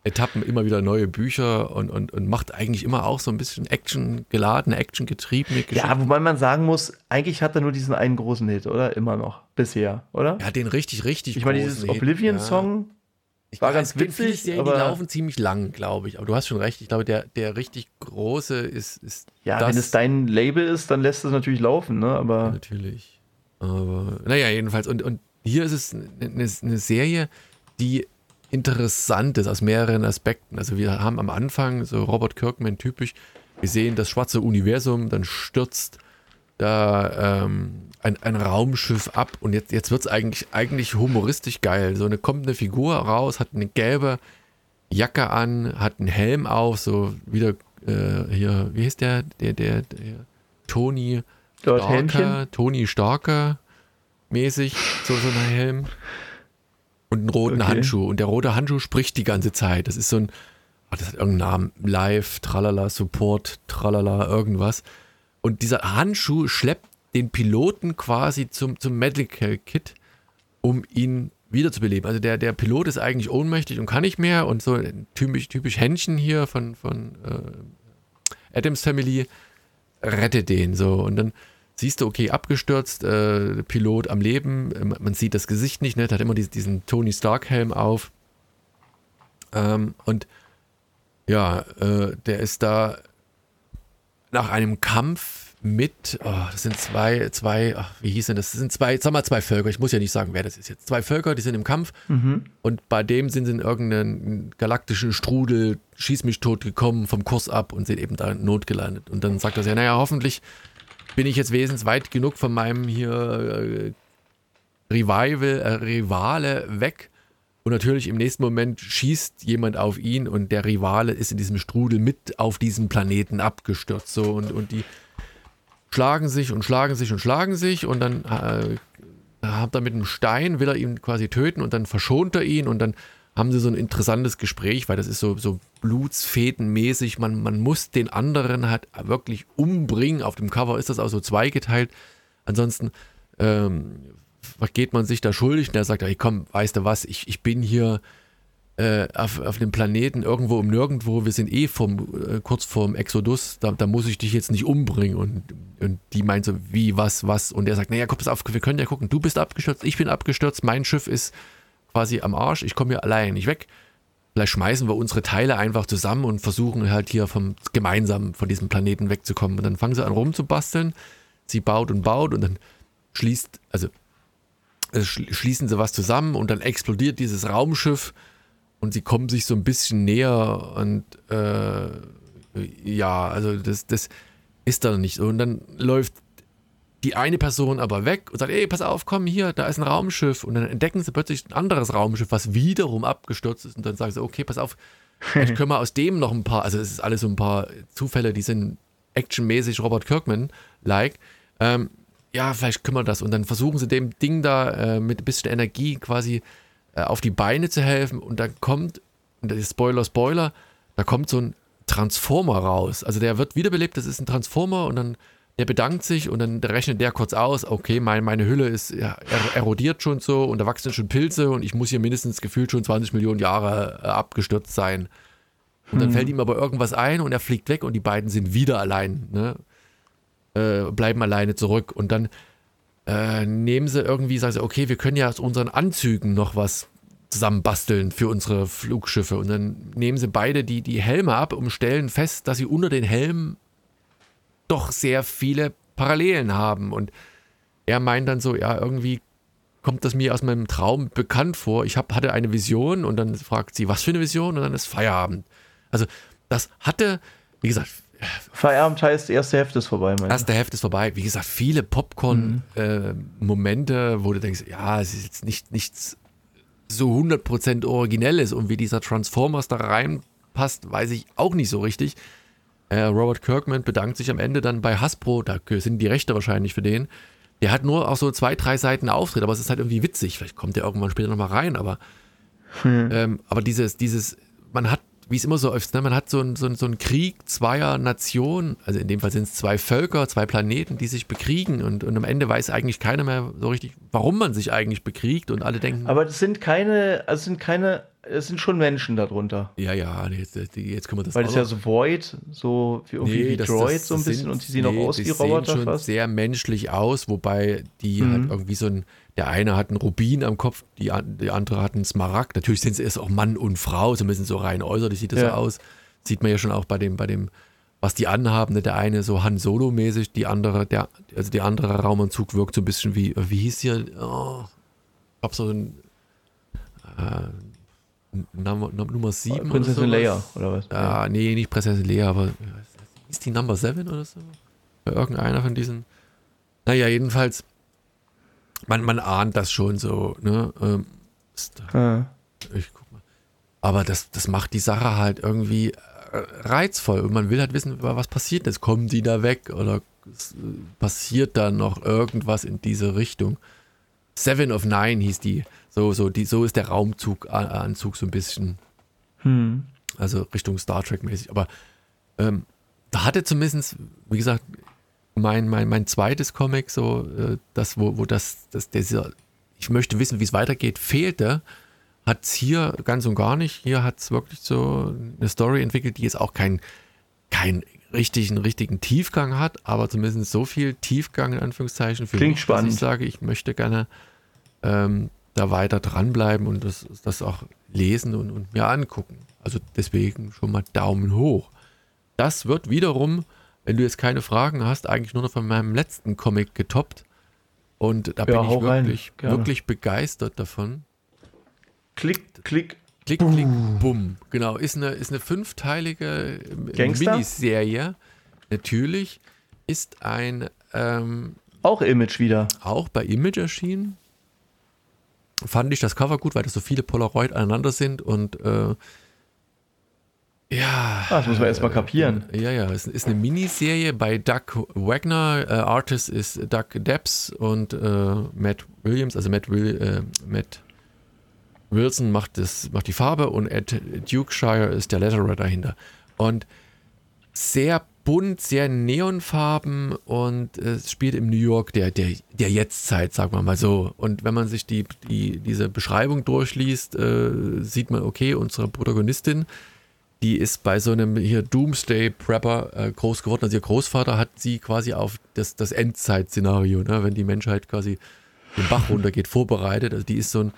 Etappen immer wieder neue Bücher und, und, und macht eigentlich immer auch so ein bisschen Action geladene, Action getriebene Geschichten. ja, wobei man sagen muss, eigentlich hat er nur diesen einen großen Hit, oder? Immer noch. Bisher, oder? Er hat den richtig, richtig ich meine, dieses Oblivion-Song, Ich War ganz gibt viele witzig, Serien, die aber- laufen ziemlich lang, glaube ich. Aber du hast schon recht. Ich glaube, der, der richtig große ist, ist ja, das wenn es dein Label ist, dann lässt es natürlich laufen, ne? Aber natürlich. Aber naja, jedenfalls. Und, und hier ist es eine, eine Serie, die interessant ist aus mehreren Aspekten. Also wir haben am Anfang so Robert Kirkman typisch, wir sehen das schwarze Universum, dann stürzt da ähm, ein, ein Raumschiff ab und jetzt, jetzt wird es eigentlich, eigentlich humoristisch geil. So eine kommt eine Figur raus, hat eine gelbe Jacke an, hat einen Helm auf, so wieder äh, hier, wie heißt der, der, der, der Tony. Starker, Tony Starker mäßig, so, so ein Helm. Und einen roten Okay. Handschuh. Und der rote Handschuh spricht die ganze Zeit. Das ist so ein, ah, das hat irgendeinen Namen, Live, Tralala, Support, Tralala, irgendwas. Und dieser Handschuh schleppt den Piloten quasi zum, zum Medical Kit, um ihn wiederzubeleben. Also der, der Pilot ist eigentlich ohnmächtig und kann nicht mehr. Und so ein typisch, typisch Händchen hier von, von äh, Adams Family rettet den so. Und dann siehst du, okay, abgestürzt, äh, Pilot am Leben, äh, man sieht das Gesicht nicht, ne? Der hat immer diesen, diesen Tony Stark-Helm auf. Ähm, und ja, äh, der ist da nach einem Kampf mit, oh, das sind zwei, zwei, ach, wie hieß denn das? Das sind zwei, sag mal zwei Völker, ich muss ja nicht sagen, wer das ist jetzt. Zwei Völker, die sind im Kampf Mhm. und bei dem sind sie in irgendeinen galaktischen Strudel, schieß mich tot gekommen, vom Kurs ab und sind eben da in Not gelandet. Und dann sagt er sich, naja, hoffentlich bin ich jetzt wesentlich weit genug von meinem hier äh, Revival, äh, Rivale weg. Und natürlich im nächsten Moment schießt jemand auf ihn und der Rivale ist in diesem Strudel mit auf diesem Planeten abgestürzt. So und, und die schlagen sich und schlagen sich und schlagen sich und dann äh, hat er mit einem Stein, will er ihn quasi töten und dann verschont er ihn und dann haben sie so ein interessantes Gespräch, weil das ist so, so blutsfädenmäßig. Man, man muss den anderen halt wirklich umbringen. Auf dem Cover ist das auch so zweigeteilt. Ansonsten ähm, vergeht man sich da schuldig und der sagt, hey komm, weißt du was, ich, ich bin hier äh, auf, auf dem Planeten irgendwo um nirgendwo, wir sind eh vom, äh, kurz vorm Exodus, da, da muss ich dich jetzt nicht umbringen. Und, und die meint so, wie, was, was? Und er sagt, naja, guck, pass auf, wir können ja gucken, du bist abgestürzt, ich bin abgestürzt, mein Schiff ist quasi am Arsch, ich komme hier allein nicht weg. Vielleicht schmeißen wir unsere Teile einfach zusammen und versuchen halt hier vom gemeinsam von diesem Planeten wegzukommen. Und dann fangen sie an rumzubasteln. Sie baut und baut und dann schließt, also äh, schl- schließen sie was zusammen und dann explodiert dieses Raumschiff und sie kommen sich so ein bisschen näher und äh, ja, also das, das ist dann nicht so. Und dann läuft die eine Person aber weg und sagt, ey, pass auf, komm hier, da ist ein Raumschiff. Und dann entdecken sie plötzlich ein anderes Raumschiff, was wiederum abgestürzt ist. Und dann sagen sie, okay, pass auf, vielleicht können wir aus dem noch ein paar, also es ist alles so ein paar Zufälle, die sind actionmäßig Robert Kirkman-like. Ähm, ja, vielleicht können wir das. Und dann versuchen sie dem Ding da äh, mit ein bisschen Energie quasi äh, auf die Beine zu helfen. Und dann kommt, und das ist Spoiler, Spoiler, da kommt so ein Transformer raus. Also der wird wiederbelebt, das ist ein Transformer und dann der bedankt sich und dann rechnet der kurz aus, okay, mein, meine Hülle ist ja, er- erodiert schon so und da wachsen schon Pilze und ich muss hier mindestens gefühlt schon 20 Millionen Jahre äh, abgestürzt sein. Und dann fällt ihm aber irgendwas ein und er fliegt weg und die beiden sind wieder allein, ne? äh, bleiben alleine zurück und dann äh, nehmen sie irgendwie, sagen sie, okay, wir können ja aus unseren Anzügen noch was zusammenbasteln für unsere Flugschiffe und dann nehmen sie beide die, die Helme ab und stellen fest, dass sie unter den Helmen doch sehr viele Parallelen haben und er meint dann so, ja, irgendwie kommt das mir aus meinem Traum bekannt vor. Ich hab, hatte eine Vision und dann fragt sie, was für eine Vision? Und dann ist Feierabend. Also das hatte, wie gesagt, Feierabend heißt, erste Hälfte ist vorbei. Meine. Erste Hälfte ist vorbei. Wie gesagt, viele Popcorn-Momente, mhm. äh, wo du denkst, ja, es ist jetzt nicht, nichts so 100% Originelles und wie dieser Transformers da reinpasst, weiß ich auch nicht so richtig. Äh, Robert Kirkman bedankt sich am Ende dann bei Hasbro, da sind die Rechte wahrscheinlich für den. Der hat nur auch so zwei, drei Seiten Auftritt, aber es ist halt irgendwie witzig. Vielleicht kommt der irgendwann später nochmal rein, aber, hm. ähm, aber dieses, dieses, man hat wie es immer so ist, ne? man hat so einen so so ein Krieg zweier Nationen, also in dem Fall sind es zwei Völker, zwei Planeten, die sich bekriegen und, und am Ende weiß eigentlich keiner mehr so richtig, warum man sich eigentlich bekriegt und alle denken. Aber das sind keine, also sind keine, es sind schon Menschen darunter. Ja, ja, jetzt, jetzt können wir das Weil es ja so Void, so wie irgendwie nee, wie das, Droid das, so ein bisschen sind, und die sehen nee, auch aus wie Roboter sehen schon fast. sehr menschlich aus, wobei die mhm. halt irgendwie so ein der eine hat einen Rubin am Kopf, die, die andere hat einen Smaragd. Natürlich sind es auch Mann und Frau, zumindest so rein äußerlich sieht das ja. so aus. Sieht man ja schon auch bei dem, bei dem, was die anhaben. Ne? Der eine so Han Solo-mäßig, die andere, der, also der andere Raumanzug wirkt so ein bisschen wie, wie hieß hier? Oh, ich hab so ein äh, Nummer, Nummer 7 Prinzessin Leia, oder was? Ja, nee, nicht Prinzessin Leia, aber ist die Number 7 oder so? Irgendeiner von diesen. Naja, jedenfalls man, man ahnt das schon so, ne? Ähm, ja. Ich guck mal. Aber das, das macht die Sache halt irgendwie äh, reizvoll und man will halt wissen, was passiert ist. Kommen die da weg oder passiert da noch irgendwas in diese Richtung? Seven of Nine hieß die. So, so, die, so ist der Raumzug-Anzug so ein bisschen. Hm. Also Richtung Star Trek-mäßig. Aber ähm, da hatte zumindest, wie gesagt, mein, mein, mein zweites Comic, so äh, das, wo, wo das, das, dieser, ich möchte wissen, wie es weitergeht, fehlte, hat es hier ganz und gar nicht. Hier hat es wirklich so eine Story entwickelt, die jetzt auch keinen kein richtigen, richtigen Tiefgang hat, aber zumindest so viel Tiefgang in Anführungszeichen für Klingt mich, spannend. dass ich sage, ich möchte gerne ähm, da weiter dranbleiben und das, das auch lesen und, und mir angucken. Also deswegen schon mal Daumen hoch. Das wird wiederum wenn du jetzt keine Fragen hast, eigentlich nur noch von meinem letzten Comic getoppt. Und da ja, bin ich wirklich, wirklich begeistert davon. Klick, klick. Klick, bumm. klick, bumm. Genau, ist eine, ist eine fünfteilige Gangster? Miniserie. Natürlich ist ein. Ähm, auch Image wieder. Auch bei Image erschienen. Fand ich das Cover gut, weil das so viele Polaroid aneinander sind und äh, ja. Ah, das muss man erstmal kapieren. Äh, ja, ja. Es ist eine Miniserie bei Doug Wagner. Äh, Artist ist Doug Debs und äh, Matt Williams, also Matt, Will, äh, Matt Wilson macht, das, macht die Farbe und Ed Dukeshire ist der Letterer dahinter. Und sehr bunt, sehr neonfarben und es spielt im New York der, der, der Jetztzeit, sagen wir mal so. Und wenn man sich die, die, diese Beschreibung durchliest, äh, sieht man, okay, unsere Protagonistin die ist bei so einem hier Doomsday Prepper äh, groß geworden. Also ihr Großvater hat sie quasi auf das, das Endzeit-Szenario, ne, wenn die Menschheit quasi den Bach runtergeht, vorbereitet. Also die ist so ein,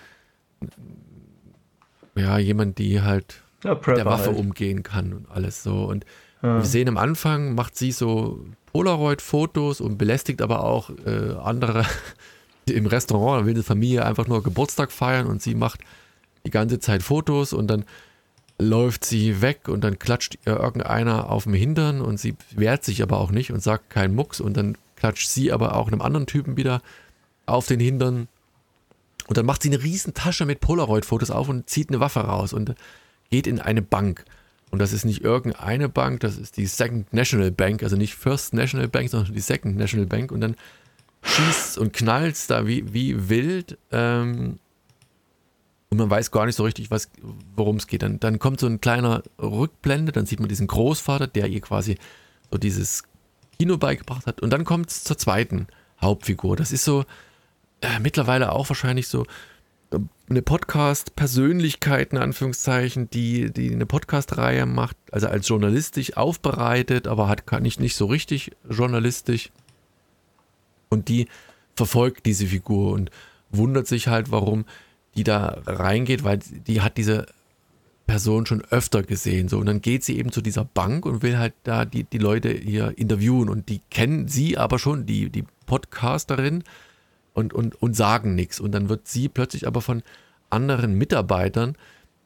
ja, jemand, die halt ja, der Waffe halt. umgehen kann und alles so. Und ja. wir sehen am Anfang, macht sie so Polaroid-Fotos und belästigt aber auch äh, andere im Restaurant. Da will eine Familie einfach nur Geburtstag feiern und sie macht die ganze Zeit Fotos und dann läuft sie weg und dann klatscht ihr irgendeiner auf dem Hintern und sie wehrt sich aber auch nicht und sagt keinen Mucks und dann klatscht sie aber auch einem anderen Typen wieder auf den Hintern und dann macht sie eine riesen Tasche mit Polaroid-Fotos auf und zieht eine Waffe raus und geht in eine Bank. Und das ist nicht irgendeine Bank, das ist die Second National Bank, also nicht First National Bank, sondern die Second National Bank. Und dann schießt und knallt da wie, wie wild. Ähm, und man weiß gar nicht so richtig, worum es geht. Dann, dann kommt so ein kleiner Rückblende, dann sieht man diesen Großvater, der ihr quasi so dieses Kino beigebracht hat. Und dann kommt es zur zweiten Hauptfigur. Das ist so äh, mittlerweile auch wahrscheinlich so eine Podcast-Persönlichkeit, in Anführungszeichen, die, die eine Podcast-Reihe macht, also als journalistisch aufbereitet, aber hat nicht, nicht so richtig journalistisch. Und die verfolgt diese Figur und wundert sich halt, warum die da reingeht, weil die hat diese Person schon öfter gesehen. So, und dann geht sie eben zu dieser Bank und will halt da die, die Leute hier interviewen. Und die kennen sie aber schon, die, die Podcasterin, und, und, und sagen nichts. Und dann wird sie plötzlich aber von anderen Mitarbeitern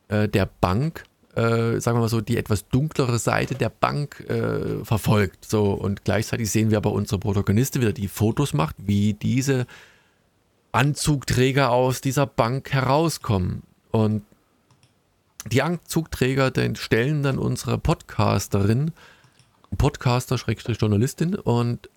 äh, der Bank äh, sagen wir mal so, die etwas dunklere Seite der Bank äh, verfolgt. So, und gleichzeitig sehen wir aber unsere Protagonistin wieder, die Fotos macht, wie diese Anzugträger aus dieser Bank herauskommen. Und die Anzugträger den stellen dann unsere Podcasterin, Podcaster, Schrägstrich Journalistin, und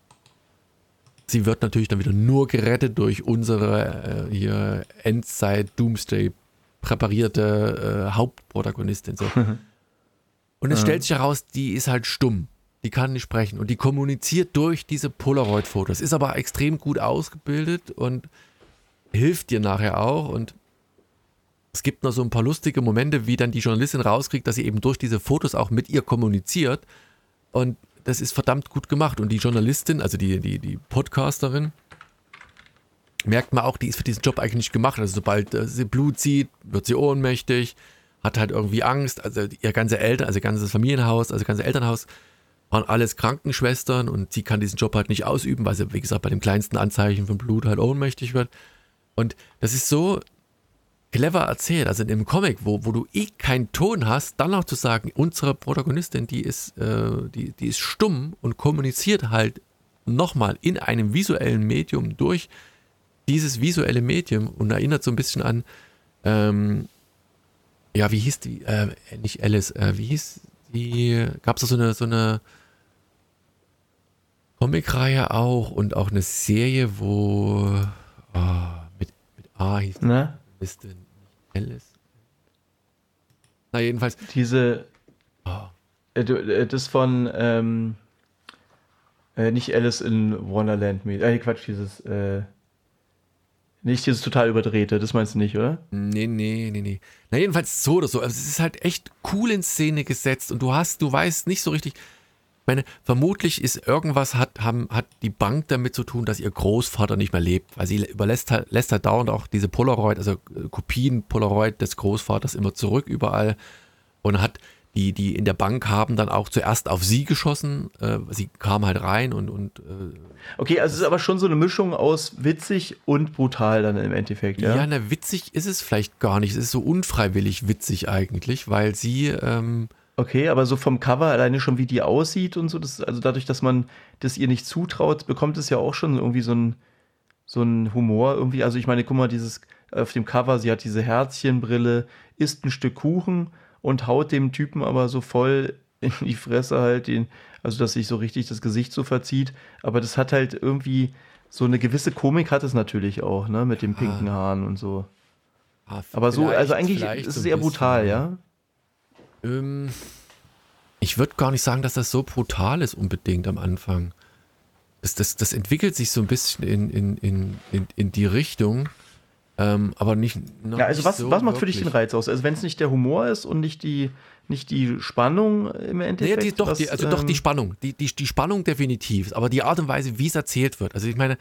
sie wird natürlich dann wieder nur gerettet durch unsere äh, hier Endzeit Doomsday präparierte äh, Hauptprotagonistin. So. Und es stellt sich heraus, die ist halt stumm. Die kann nicht sprechen und die kommuniziert durch diese Polaroid-Fotos. Ist aber extrem gut ausgebildet und hilft dir nachher auch. Und es gibt noch so ein paar lustige Momente, wie dann die Journalistin rauskriegt, dass sie eben durch diese Fotos auch mit ihr kommuniziert. Und das ist verdammt gut gemacht. Und die Journalistin, also die, die, die Podcasterin, merkt man auch, die ist für diesen Job eigentlich nicht gemacht. Also sobald äh, sie Blut sieht, wird sie ohnmächtig, hat halt irgendwie Angst. Also ihr ganze Eltern, also ganzes Familienhaus, also ihr ganzes Elternhaus waren alles Krankenschwestern und sie kann diesen Job halt nicht ausüben, weil sie, wie gesagt, bei dem kleinsten Anzeichen von Blut halt ohnmächtig wird. Und das ist so clever erzählt. Also in dem Comic, wo, wo du eh keinen Ton hast, dann noch zu sagen, unsere Protagonistin, die ist, äh, die, die ist stumm und kommuniziert halt nochmal in einem visuellen Medium durch dieses visuelle Medium und erinnert so ein bisschen an, ähm, ja, wie hieß die, äh, nicht Alice, äh, wie hieß die, gab es da so eine, so eine Comicreihe auch und auch eine Serie, wo oh, mit, mit A hieß die, Ne? Nicht Alice. Na, jedenfalls, Diese, oh, äh, das von, ähm, äh, nicht Alice in Wonderland, äh, Quatsch, dieses, äh, nicht dieses total überdrehte, das meinst du nicht, oder? Nee, nee, nee, nee. Na, jedenfalls so oder so. Also es ist halt echt cool in Szene gesetzt und du hast, du weißt nicht so richtig. Ich meine, vermutlich ist irgendwas, hat, haben, hat die Bank damit zu tun, dass ihr Großvater nicht mehr lebt, weil sie überlässt halt, lässt halt dauernd auch diese Polaroid, also äh, Kopien Polaroid des Großvaters immer zurück überall und hat die, die in der Bank haben dann auch zuerst auf sie geschossen. Äh, sie kam halt rein und, und äh, Okay, also es ist aber schon so eine Mischung aus witzig und brutal dann im Endeffekt, Ja, ja? na, witzig ist es vielleicht gar nicht. Es ist so unfreiwillig witzig eigentlich, weil sie, ähm, Okay, aber so vom Cover alleine schon, wie die aussieht und so, das, also dadurch, dass man das ihr nicht zutraut, bekommt es ja auch schon irgendwie so ein, so ein Humor irgendwie. Also ich meine, guck mal, dieses auf dem Cover, sie hat diese Herzchenbrille, isst ein Stück Kuchen und haut dem Typen aber so voll in die Fresse halt, den, also dass sich so richtig das Gesicht so verzieht. Aber das hat halt irgendwie so eine gewisse Komik hat es natürlich auch, ne, mit den pinken Haaren und so. ah, Aber so, also eigentlich ist es eher bisschen, brutal, ja? Ähm, ich würde gar nicht sagen, dass das so brutal ist unbedingt am Anfang. Das, das, das entwickelt sich so ein bisschen in, in, in, in, in die Richtung, ähm, aber nicht. Ja, also nicht was, so was macht für dich den wirklich. Reiz aus? Also wenn es nicht der Humor ist und nicht die, nicht die Spannung im Nee, Endeffekt. die, doch, was, die, also doch die ähm, Spannung. Die, die, die Spannung definitiv, aber die Art und Weise, wie es erzählt wird. Also ich meine,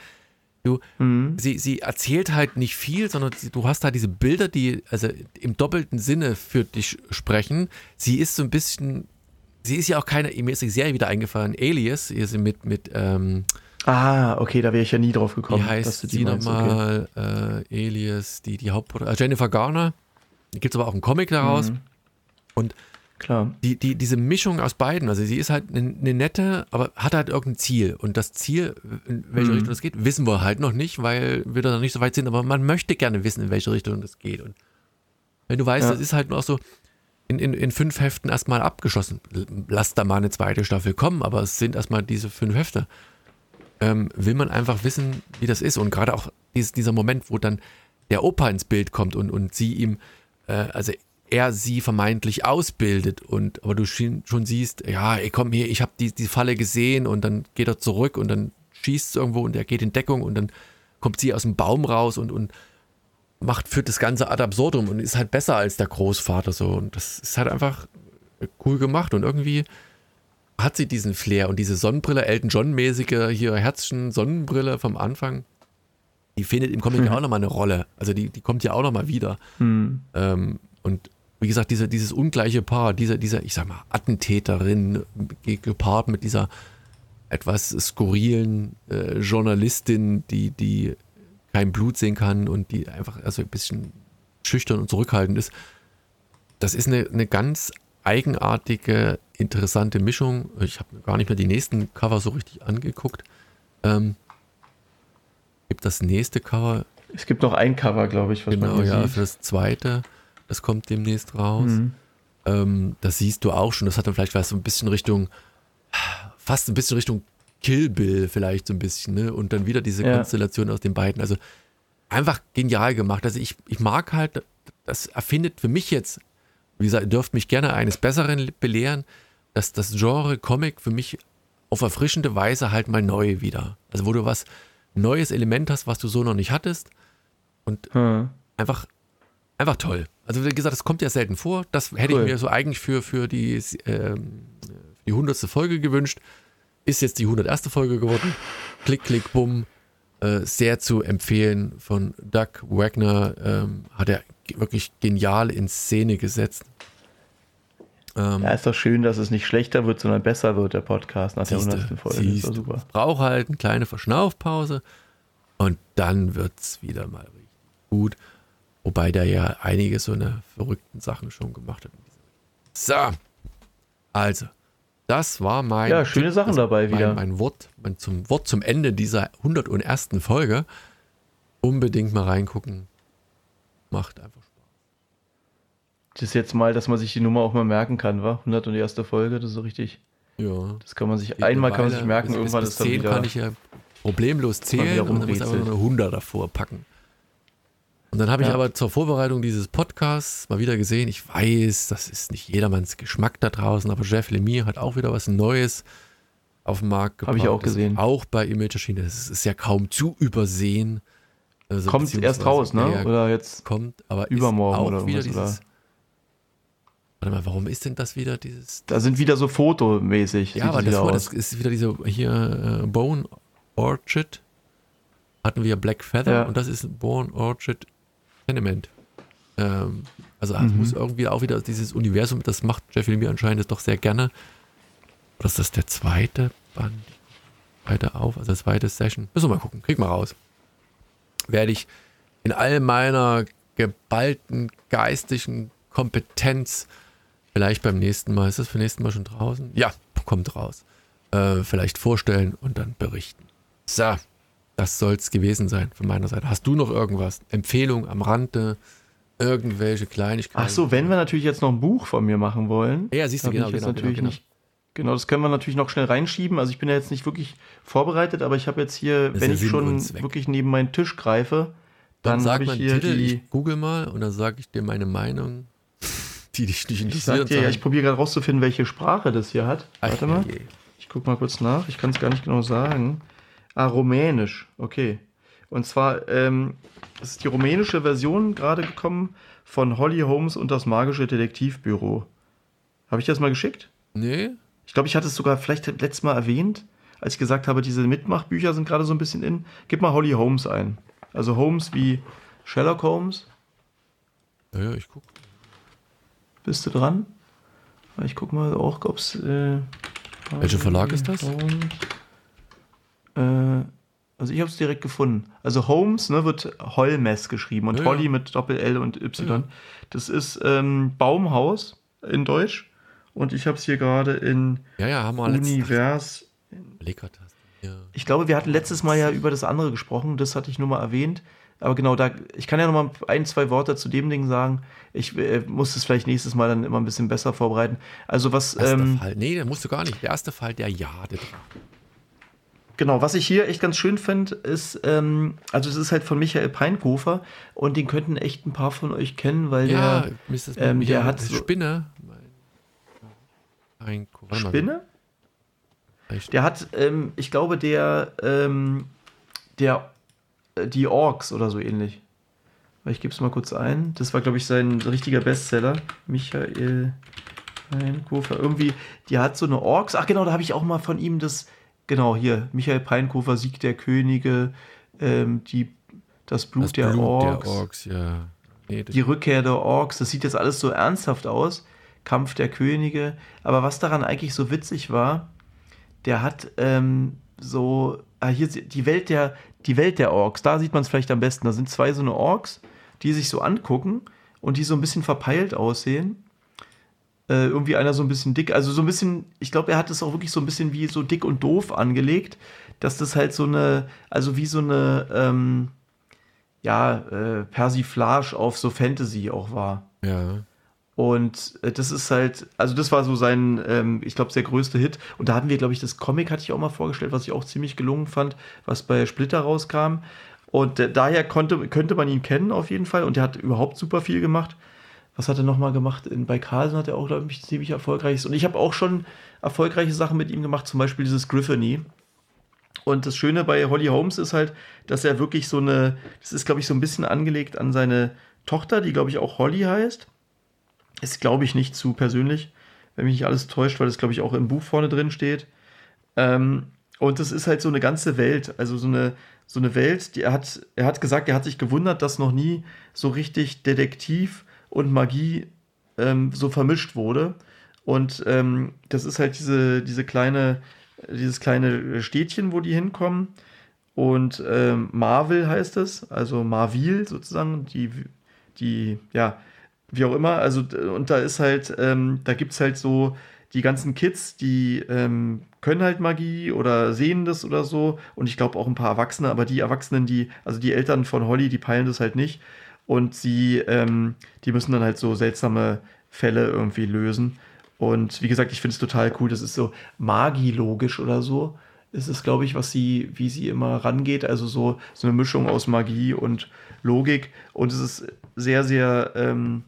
du, Mhm. sie, sie erzählt halt nicht viel, sondern du hast halt diese Bilder, die also im doppelten Sinne für dich sprechen. Sie ist so ein bisschen, sie ist ja auch keine, mir ist die Serie wieder eingefallen, Alias, ist sie mit, mit ähm, Ah, okay, da wäre ich ja nie drauf gekommen. wie dass heißt du die sie meinst, okay. nochmal, äh, Alias, die, die Hauptprotagonistin, äh, Jennifer Garner. Gibt es aber auch einen Comic daraus. Mhm. Und Klar. die, die, diese Mischung aus beiden, also sie ist halt eine, eine nette, aber hat halt irgendein Ziel. Und das Ziel, in welche Mhm. Richtung das geht, wissen wir halt noch nicht, weil wir da noch nicht so weit sind. Aber man möchte gerne wissen, in welche Richtung das geht. Und wenn du weißt, Ja. das ist halt nur so in, in, in fünf Heften erstmal abgeschossen. Lass da mal eine zweite Staffel kommen, aber es sind erstmal diese fünf Hefte. Ähm, will man einfach wissen, wie das ist. Und gerade auch dieses, dieser Moment, wo dann der Opa ins Bild kommt und, und sie ihm, äh, also er sie vermeintlich ausbildet und aber du schon, schon siehst, ja, ey, komm hier, ich habe die, die Falle gesehen und dann geht er zurück und dann schießt es irgendwo und er geht in Deckung und dann kommt sie aus dem Baum raus und, und macht, führt das Ganze ad absurdum und ist halt besser als der Großvater so und das ist halt einfach cool gemacht und irgendwie hat sie diesen Flair und diese Sonnenbrille, Elton John-mäßige hier Herzchen Sonnenbrille vom Anfang, die findet im Comic ja auch nochmal eine Rolle. Also die, die kommt ja auch nochmal wieder. Hm. Ähm, und wie gesagt, diese, dieses ungleiche Paar, dieser, dieser, ich sag mal, Attentäterin, ge- gepaart mit dieser etwas skurrilen äh, Journalistin, die, die kein Blut sehen kann und die einfach also ein bisschen schüchtern und zurückhaltend ist. Das ist eine, eine ganz eigenartige, interessante Mischung. Ich habe gar nicht mehr die nächsten Cover so richtig angeguckt. Ähm, gibt das nächste Cover. Es gibt noch ein Cover, glaube ich, was genau, man ja, sieht. für das zweite. Das kommt demnächst raus. Mhm. Ähm, das siehst du auch schon. Das hat dann vielleicht was so ein bisschen Richtung, fast ein bisschen Richtung Kill Bill vielleicht so ein bisschen. Ne? Und dann wieder diese ja. Konstellation aus den beiden. Also einfach genial gemacht. Also ich, ich mag halt, das erfindet für mich jetzt, wie gesagt, ihr dürft mich gerne eines Besseren belehren, dass das Genre Comic für mich auf erfrischende Weise halt mal neu wieder. Also wo du was neues Element hast, was du so noch nicht hattest. Und hm. einfach, einfach toll. Also wie gesagt, das kommt ja selten vor. Das hätte cool. ich mir so eigentlich für, für die, äh, die 100. Folge gewünscht. Ist jetzt die 101. Folge geworden. Klick, klick, bumm. Äh, sehr zu empfehlen von Doug Wagner. Ähm, hat er wirklich genial in Szene gesetzt. Ähm, ja, ist doch schön, dass es nicht schlechter wird, sondern besser wird, der Podcast nach siehste, der 100. Folge. Siehst, ist super. Braucht halt eine kleine Verschnaufpause und dann wird es wieder mal richtig gut. Wobei der ja einige so eine verrückten Sachen schon gemacht hat. So, also, das war mein. Ja, schöne Sachen dabei mein, wieder. Mein Wort, mein zum Wort zum Ende dieser 101. Folge. Unbedingt mal reingucken. Macht einfach das ist jetzt mal, dass man sich die Nummer auch mal merken kann, wa? 101. Folge, das ist so richtig. Ja. Das kann man sich, einmal kann man sich merken, bis, irgendwann bis ist 10 wieder, kann ich ja problemlos zählen und dann muss aber nur eine 100 davor packen. Und dann habe ich aber zur Vorbereitung dieses Podcasts mal wieder gesehen, ich weiß, das ist nicht jedermanns Geschmack da draußen, aber Jeff Lemire hat auch wieder was Neues auf den Markt gebracht. Habe ich auch gesehen. Auch bei Image Machine, das ist ja kaum zu übersehen. Also kommt erst raus, ne? Oder jetzt kommt, aber übermorgen auch oder wieder dieses, oder? Warte mal, warum ist denn das wieder dieses. Da sind wieder so fotomäßig. Ja, aber das, war, das ist wieder diese hier äh, Bone Orchard. Hatten wir Black Feather ja. und das ist Bone Orchard Tenement. Ähm, also mhm. es muss irgendwie auch wieder dieses Universum, das macht Jeffrey mir anscheinend doch sehr gerne. Oder ist das der zweite Band? Weiter auf, also zweite Session. Müssen wir mal gucken, krieg mal raus. Werde ich in all meiner geballten geistigen Kompetenz Vielleicht beim nächsten Mal. Ist das für nächsten Mal schon draußen? Ja, kommt raus. Äh, vielleicht vorstellen und dann berichten. So, das soll es gewesen sein von meiner Seite. Hast du noch irgendwas? Empfehlung am Rande? Irgendwelche Kleinigkeiten? Ach so, wenn wir natürlich jetzt noch ein Buch von mir machen wollen. Ja, siehst du, genau, genau, natürlich genau, Nicht, genau, das können wir natürlich noch schnell reinschieben. Also ich bin ja jetzt nicht wirklich vorbereitet, aber ich habe jetzt hier, das wenn ich schon wirklich neben meinen Tisch greife, dann, dann habe ich hier Titel, die... Ich google mal und dann sage ich dir meine Meinung die dich nicht interessieren. Ich, ich probiere gerade rauszufinden, welche Sprache das hier hat. Ach, Warte mal. Je. Ich gucke mal kurz nach. Ich kann es gar nicht genau sagen. Ah, Rumänisch. Okay. Und zwar ähm, ist die rumänische Version gerade gekommen von Holly Holmes und das magische Detektivbüro. Habe ich das mal geschickt? Nee. Ich glaube, ich hatte es sogar vielleicht letztes Mal erwähnt, als ich gesagt habe, diese Mitmachbücher sind gerade so ein bisschen in. Gib mal Holly Holmes ein. Also Holmes wie Sherlock Holmes. Ja, ja, ich gucke. Bist du dran? Ich guck mal auch, ob es. Äh, Welcher Verlag ist das? Äh, also ich habe es direkt gefunden. Also Holmes ne, wird Holmes geschrieben und ja, Holly mit Doppel L und Y. Ja. Das ist ähm, Baumhaus in Deutsch und ich habe es hier gerade in ja, ja, haben wir Univers. Ja. Ich glaube, wir hatten letztes Mal ja über das andere gesprochen, das hatte ich nur mal erwähnt. Aber genau, da, ich kann ja noch mal ein, zwei Worte zu dem Ding sagen. Ich äh, muss es vielleicht nächstes Mal dann immer ein bisschen besser vorbereiten. Also was. Ähm, Fall. Nee, der musst du gar nicht. Der erste Fall, der Jade Genau, was ich hier echt ganz schön finde, ist, ähm, also es ist halt von Michael Peinkofer und den könnten echt ein paar von euch kennen, weil ja, der, ähm, der hat so, Spinne. Peinkofer. Spinne? Der hat, ähm, ich glaube, der, ähm, der äh, die Orks oder so ähnlich. Ich gebe es mal kurz ein. Das war, glaube ich, sein richtiger Bestseller. Michael Peinkofer. Irgendwie, die hat so eine Orks. Ach genau, da habe ich auch mal von ihm das. Genau, hier. Michael Peinkofer, Sieg der Könige. Ähm, die, das Blut, das der, Blut Orks. der Orks. ja. Nee, die Rückkehr der Orks. Das sieht jetzt alles so ernsthaft aus. Kampf der Könige. Aber was daran eigentlich so witzig war, der hat ähm, so. Ah, hier die Welt der, die Welt der Orks, da sieht man es vielleicht am besten. Da sind zwei so eine Orks, die sich so angucken und die so ein bisschen verpeilt aussehen. Äh, irgendwie einer so ein bisschen dick. Also so ein bisschen, ich glaube, er hat es auch wirklich so ein bisschen wie so dick und doof angelegt, dass das halt so eine, also wie so eine, ähm, ja, äh, Persiflage auf so Fantasy auch war. Ja. Und äh, das ist halt, also das war so sein, ähm, ich glaube, der größte Hit. Und da hatten wir, glaube ich, das Comic hatte ich auch mal vorgestellt, was ich auch ziemlich gelungen fand, was bei Splitter rauskam. Und äh, daher konnte, könnte man ihn kennen auf jeden Fall. Und der hat überhaupt super viel gemacht. Was hat er nochmal gemacht? In, bei Carlsen hat er auch, glaube ich, ziemlich erfolgreiches. Und ich habe auch schon erfolgreiche Sachen mit ihm gemacht, zum Beispiel dieses Griffony. Und das Schöne bei Holly Holmes ist halt, dass er wirklich so eine, das ist, glaube ich, so ein bisschen angelegt an seine Tochter, die, glaube ich, auch Holly heißt. Ist, glaube ich, nicht zu persönlich, wenn mich nicht alles täuscht, weil das, glaube ich, auch im Buch vorne drin steht. Ähm, und das ist halt so eine ganze Welt, also so eine, so eine Welt, die er hat, er hat gesagt, er hat sich gewundert, dass noch nie so richtig Detektiv und Magie ähm, so vermischt wurde. Und ähm, das ist halt diese, diese kleine, dieses kleine Städtchen, wo die hinkommen. Und ähm, Marvel heißt es, also Marville sozusagen, die, die, ja, wie auch immer. Also, und da ist halt, ähm, da gibt es halt so die ganzen Kids, die ähm, können halt Magie oder sehen das oder so. Und ich glaube auch ein paar Erwachsene, aber die Erwachsenen, die, also die Eltern von Holly, die peilen das halt nicht. Und sie, ähm, die müssen dann halt so seltsame Fälle irgendwie lösen. Und wie gesagt, ich finde es total cool. Das ist so magielogisch oder so. Es ist, glaube ich, was sie, wie sie immer rangeht. Also so, so eine Mischung aus Magie und Logik. Und es ist sehr, sehr, ähm,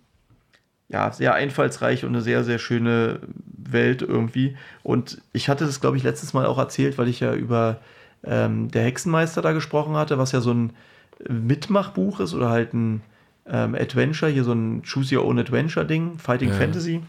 ja, sehr einfallsreich und eine sehr, sehr schöne Welt irgendwie. Und ich hatte das, glaube ich, letztes Mal auch erzählt, weil ich ja über ähm, der Hexenmeister da gesprochen hatte, was ja so ein Mitmachbuch ist oder halt ein ähm, Adventure, hier so ein Choose Your Own Adventure Ding, Fighting ja. Fantasy.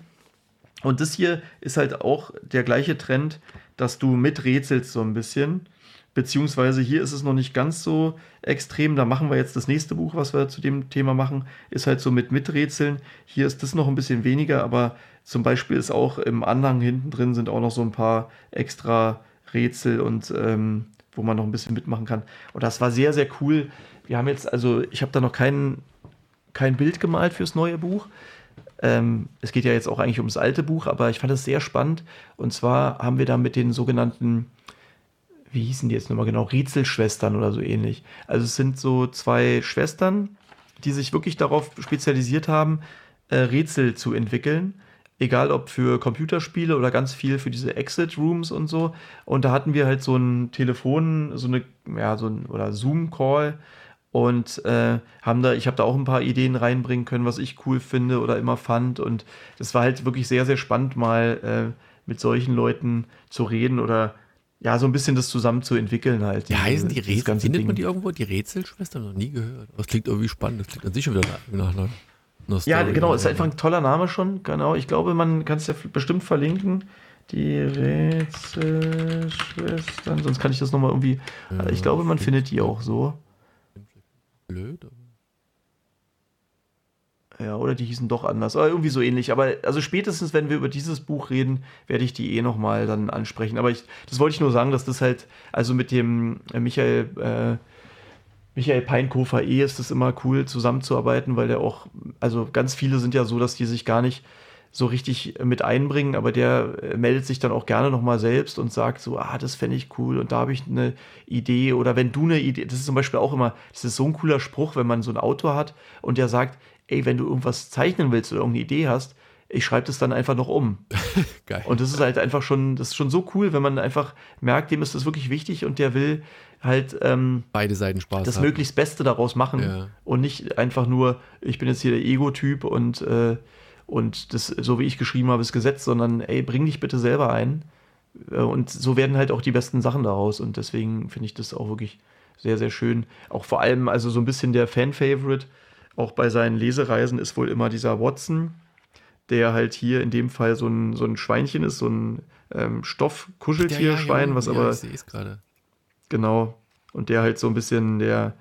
Und das hier ist halt auch der gleiche Trend, dass du miträtselst so ein bisschen. Beziehungsweise hier ist es noch nicht ganz so extrem. Da machen wir jetzt das nächste Buch, was wir zu dem Thema machen, ist halt so mit Miträtseln. Hier ist das noch ein bisschen weniger, aber zum Beispiel ist auch im Anhang hinten drin sind auch noch so ein paar extra Rätsel und ähm, wo man noch ein bisschen mitmachen kann. Und das war sehr, sehr cool. Wir haben jetzt, also ich habe da noch kein, kein Bild gemalt fürs neue Buch. Ähm, es geht ja jetzt auch eigentlich ums alte Buch, aber ich fand es sehr spannend. Und zwar haben wir da mit den sogenannten, wie hießen die jetzt nochmal genau, Rätselschwestern oder so ähnlich. Also es sind so zwei Schwestern, die sich wirklich darauf spezialisiert haben, äh, Rätsel zu entwickeln. Egal ob für Computerspiele oder ganz viel für diese Exit Rooms und so. Und da hatten wir halt so ein Telefon, so eine, ja, so ein, oder Zoom-Call und äh, haben da, ich habe da auch ein paar Ideen reinbringen können, was ich cool finde oder immer fand. Und das war halt wirklich sehr, sehr spannend, mal äh, mit solchen Leuten zu reden oder ja, so ein bisschen das zusammen zu entwickeln halt. Wie heißen die Rätsel? Findet Ding. man die irgendwo? Die Rätselschwester? Noch nie gehört. Das klingt irgendwie spannend. Das klingt an sich schon wieder nach einer, einer Ja, genau. Ist einfach ein toller Name schon. Genau. Ich glaube, man kann es ja bestimmt verlinken. Die Rätselschwestern. Sonst kann ich das nochmal irgendwie. Ja, ich glaube, man findet die auch so blöd. Ja, oder die hießen doch anders. Oder irgendwie so ähnlich. Aber also spätestens, wenn wir über dieses Buch reden, werde ich die eh nochmal dann ansprechen. Aber ich, das wollte ich nur sagen, dass das halt, also mit dem äh, Michael, äh, Michael Peinkofer eh ist es immer cool zusammenzuarbeiten, weil der auch, also ganz viele sind ja so, dass die sich gar nicht so richtig mit einbringen, aber der äh, meldet sich dann auch gerne nochmal selbst und sagt so, ah, das fände ich cool und da habe ich eine Idee oder wenn du eine Idee, das ist zum Beispiel auch immer, das ist so ein cooler Spruch, wenn man so einen Autor hat und der sagt, ey, wenn du irgendwas zeichnen willst oder irgendeine Idee hast, ich schreibe das dann einfach noch um. Geil. Und das ist halt einfach schon, das ist schon so cool, wenn man einfach merkt, dem ist das wirklich wichtig und der will halt ähm, beide Seiten Spaß das haben. möglichst Beste daraus machen ja. und nicht einfach nur, ich bin jetzt hier der Ego-Typ und äh, und das, so wie ich geschrieben habe, ist Gesetz, sondern ey, bring dich bitte selber ein. Äh, und so werden halt auch die besten Sachen daraus. Und deswegen finde ich das auch wirklich sehr, sehr schön. Auch vor allem, also so ein bisschen der Fan-Favorite, auch bei seinen Lesereisen ist wohl immer dieser Watson, der halt hier in dem Fall so ein, so ein Schweinchen ist, so ein ähm, Stoff-Kuscheltierschwein, ja, ja, was ja, aber. Ich sehe es gerade. Genau. Und der halt so ein bisschen der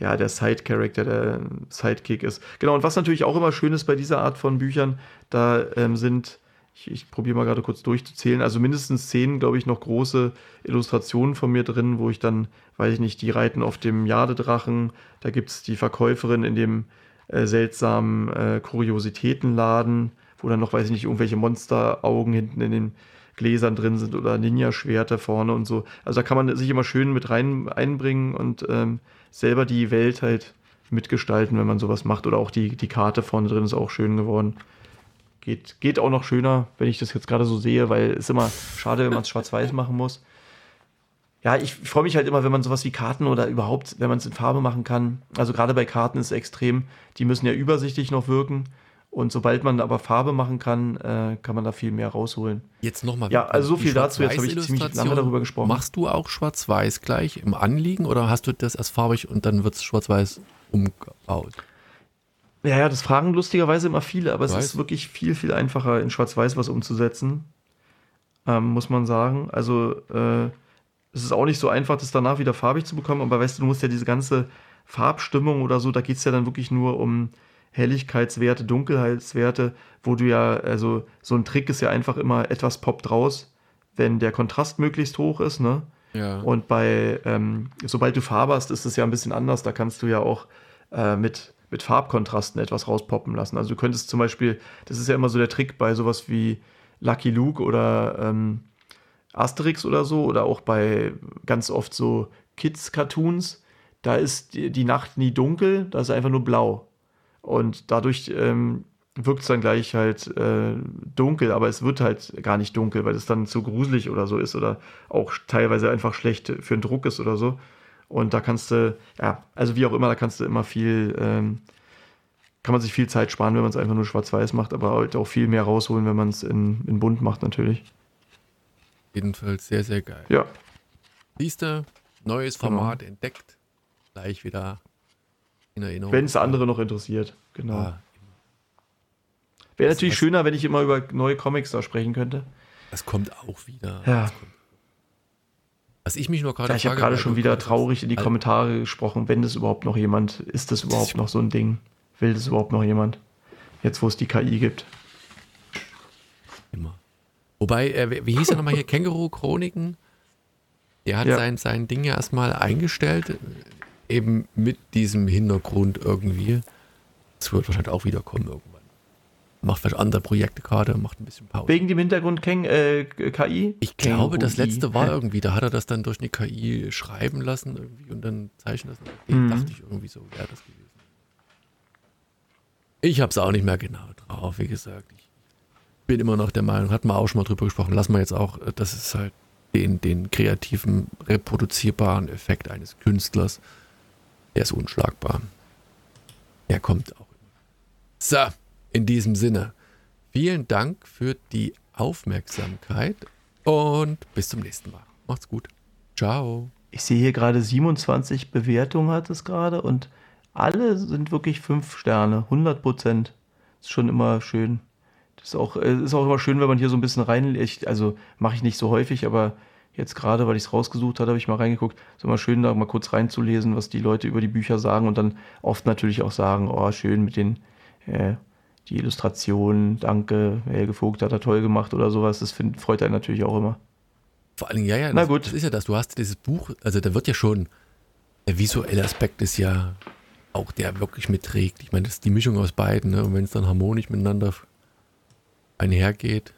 ja, der Side-Character, der Sidekick ist. Genau, und was natürlich auch immer schön ist bei dieser Art von Büchern, da ähm, sind, ich, ich probiere mal gerade kurz durchzuzählen, also mindestens zehn, glaube ich, noch große Illustrationen von mir drin, wo ich dann, weiß ich nicht, die reiten auf dem Jadedrachen, da gibt es die Verkäuferin in dem äh, seltsamen äh, Kuriositätenladen, wo dann noch, weiß ich nicht, irgendwelche Monsteraugen hinten in den Gläsern drin sind oder Ninja-Schwerter vorne und so. Also da kann man sich immer schön mit rein einbringen und ähm, selber die Welt halt mitgestalten, wenn man sowas macht. Oder auch die, die Karte vorne drin ist auch schön geworden. Geht, geht auch noch schöner, wenn ich das jetzt gerade so sehe, weil es immer schade, wenn man es schwarz-weiß machen muss. Ja, ich freue mich halt immer, wenn man sowas wie Karten oder überhaupt, wenn man es in Farbe machen kann. Also gerade bei Karten ist es extrem, die müssen ja übersichtlich noch wirken. Und sobald man aber Farbe machen kann, äh, kann man da viel mehr rausholen. Jetzt nochmal. Ja, also so viel dazu. Jetzt habe ich ziemlich lange darüber gesprochen. Machst du auch Schwarz-Weiß gleich im Anliegen oder hast du das erst farbig und dann wird es Schwarz-Weiß umgebaut? Ja, ja, das fragen lustigerweise immer viele, aber es ist wirklich viel, viel einfacher, in Schwarz-Weiß was umzusetzen. Ähm, muss man sagen. Also, äh, es ist auch nicht so einfach, das danach wieder farbig zu bekommen, aber weißt du, du musst ja diese ganze Farbstimmung oder so, da geht es ja dann wirklich nur um Helligkeitswerte, Dunkelheitswerte, wo du ja, also so ein Trick ist ja einfach immer, etwas poppt raus, wenn der Kontrast möglichst hoch ist, ne? Ja. Und bei, ähm, sobald du Farbe hast, ist es ja ein bisschen anders. Da kannst du ja auch äh, mit, mit Farbkontrasten etwas rauspoppen lassen. Also du könntest zum Beispiel, das ist ja immer so der Trick bei sowas wie Lucky Luke oder ähm, Asterix oder so, oder auch bei ganz oft so Kids-Cartoons, da ist die, die Nacht nie dunkel, da ist einfach nur blau. Und dadurch ähm, wirkt es dann gleich halt äh, dunkel, aber es wird halt gar nicht dunkel, weil es dann zu gruselig oder so ist oder auch teilweise einfach schlecht für den Druck ist oder so. Und da kannst du, ja, also wie auch immer, da kannst du immer viel, ähm, kann man sich viel Zeit sparen, wenn man es einfach nur schwarz-weiß macht, aber halt auch viel mehr rausholen, wenn man es in, in bunt macht natürlich. Jedenfalls sehr, sehr geil. Ja. Siehste, neues genau. Format genau. entdeckt. Gleich wieder in Erinnerung. Wenn es andere noch interessiert, genau. Ah, Wäre natürlich schöner, wenn ich immer über neue Comics da sprechen könnte. Das kommt auch wieder. Ja. Was ich mich nur gerade ja, Ich habe gerade schon wieder traurig in die Kommentare gesprochen, wenn das überhaupt noch jemand, ist das überhaupt noch so ein Ding? Will das überhaupt noch jemand? Jetzt, wo es die KI gibt. Immer. Wobei, äh, wie hieß er nochmal hier? Känguru-Chroniken? Der hat ja. sein, sein Ding ja erstmal eingestellt eben mit diesem Hintergrund irgendwie. Es wird wahrscheinlich auch wiederkommen irgendwann. Macht vielleicht andere Projekte gerade, macht ein bisschen Pause. Wegen dem Hintergrund Ken, äh, KI? Ich glaube, das letzte war irgendwie, da hat er das dann durch eine KI schreiben lassen irgendwie und dann zeichnen lassen. Mhm. dachte ich irgendwie so, wäre das gewesen. Ich habe es auch nicht mehr genau drauf, wie gesagt. Ich bin immer noch der Meinung, hat man auch schon mal drüber gesprochen, lassen wir jetzt auch, das ist halt den, den kreativen, reproduzierbaren Effekt eines Künstlers der ist unschlagbar. Er kommt auch. So, in diesem Sinne, vielen Dank für die Aufmerksamkeit und bis zum nächsten Mal. Macht's gut. Ciao. Ich sehe hier gerade 27 Bewertungen hat es gerade und alle sind wirklich 5 Sterne, 100 Prozent. Ist schon immer schön. Das ist auch, äh, ist auch immer schön, wenn man hier so ein bisschen rein, also mache ich nicht so häufig, aber jetzt gerade, weil ich es rausgesucht habe, habe ich mal reingeguckt. Es ist immer schön, da mal kurz reinzulesen, was die Leute über die Bücher sagen und dann oft natürlich auch sagen, oh, schön mit den, äh, die Illustrationen, danke, Helge Vogt hat er toll gemacht oder sowas. Das find, freut einen natürlich auch immer. Vor allen Dingen, ja, ja, Na das, gut. das ist ja das. Du hast dieses Buch, also da wird ja schon, der visuelle Aspekt ist ja auch der wirklich mitträgt. Ich meine, das ist die Mischung aus beiden, ne? Und wenn es dann harmonisch miteinander einhergeht,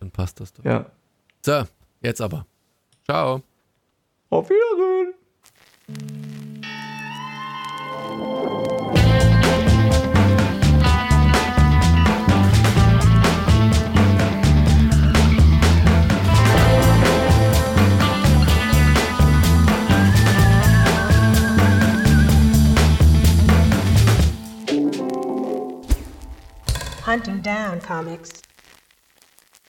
dann passt das doch. Ja. So, Jetzt aber. Ciao. Auf Wiedersehen. Hunting Down Comics.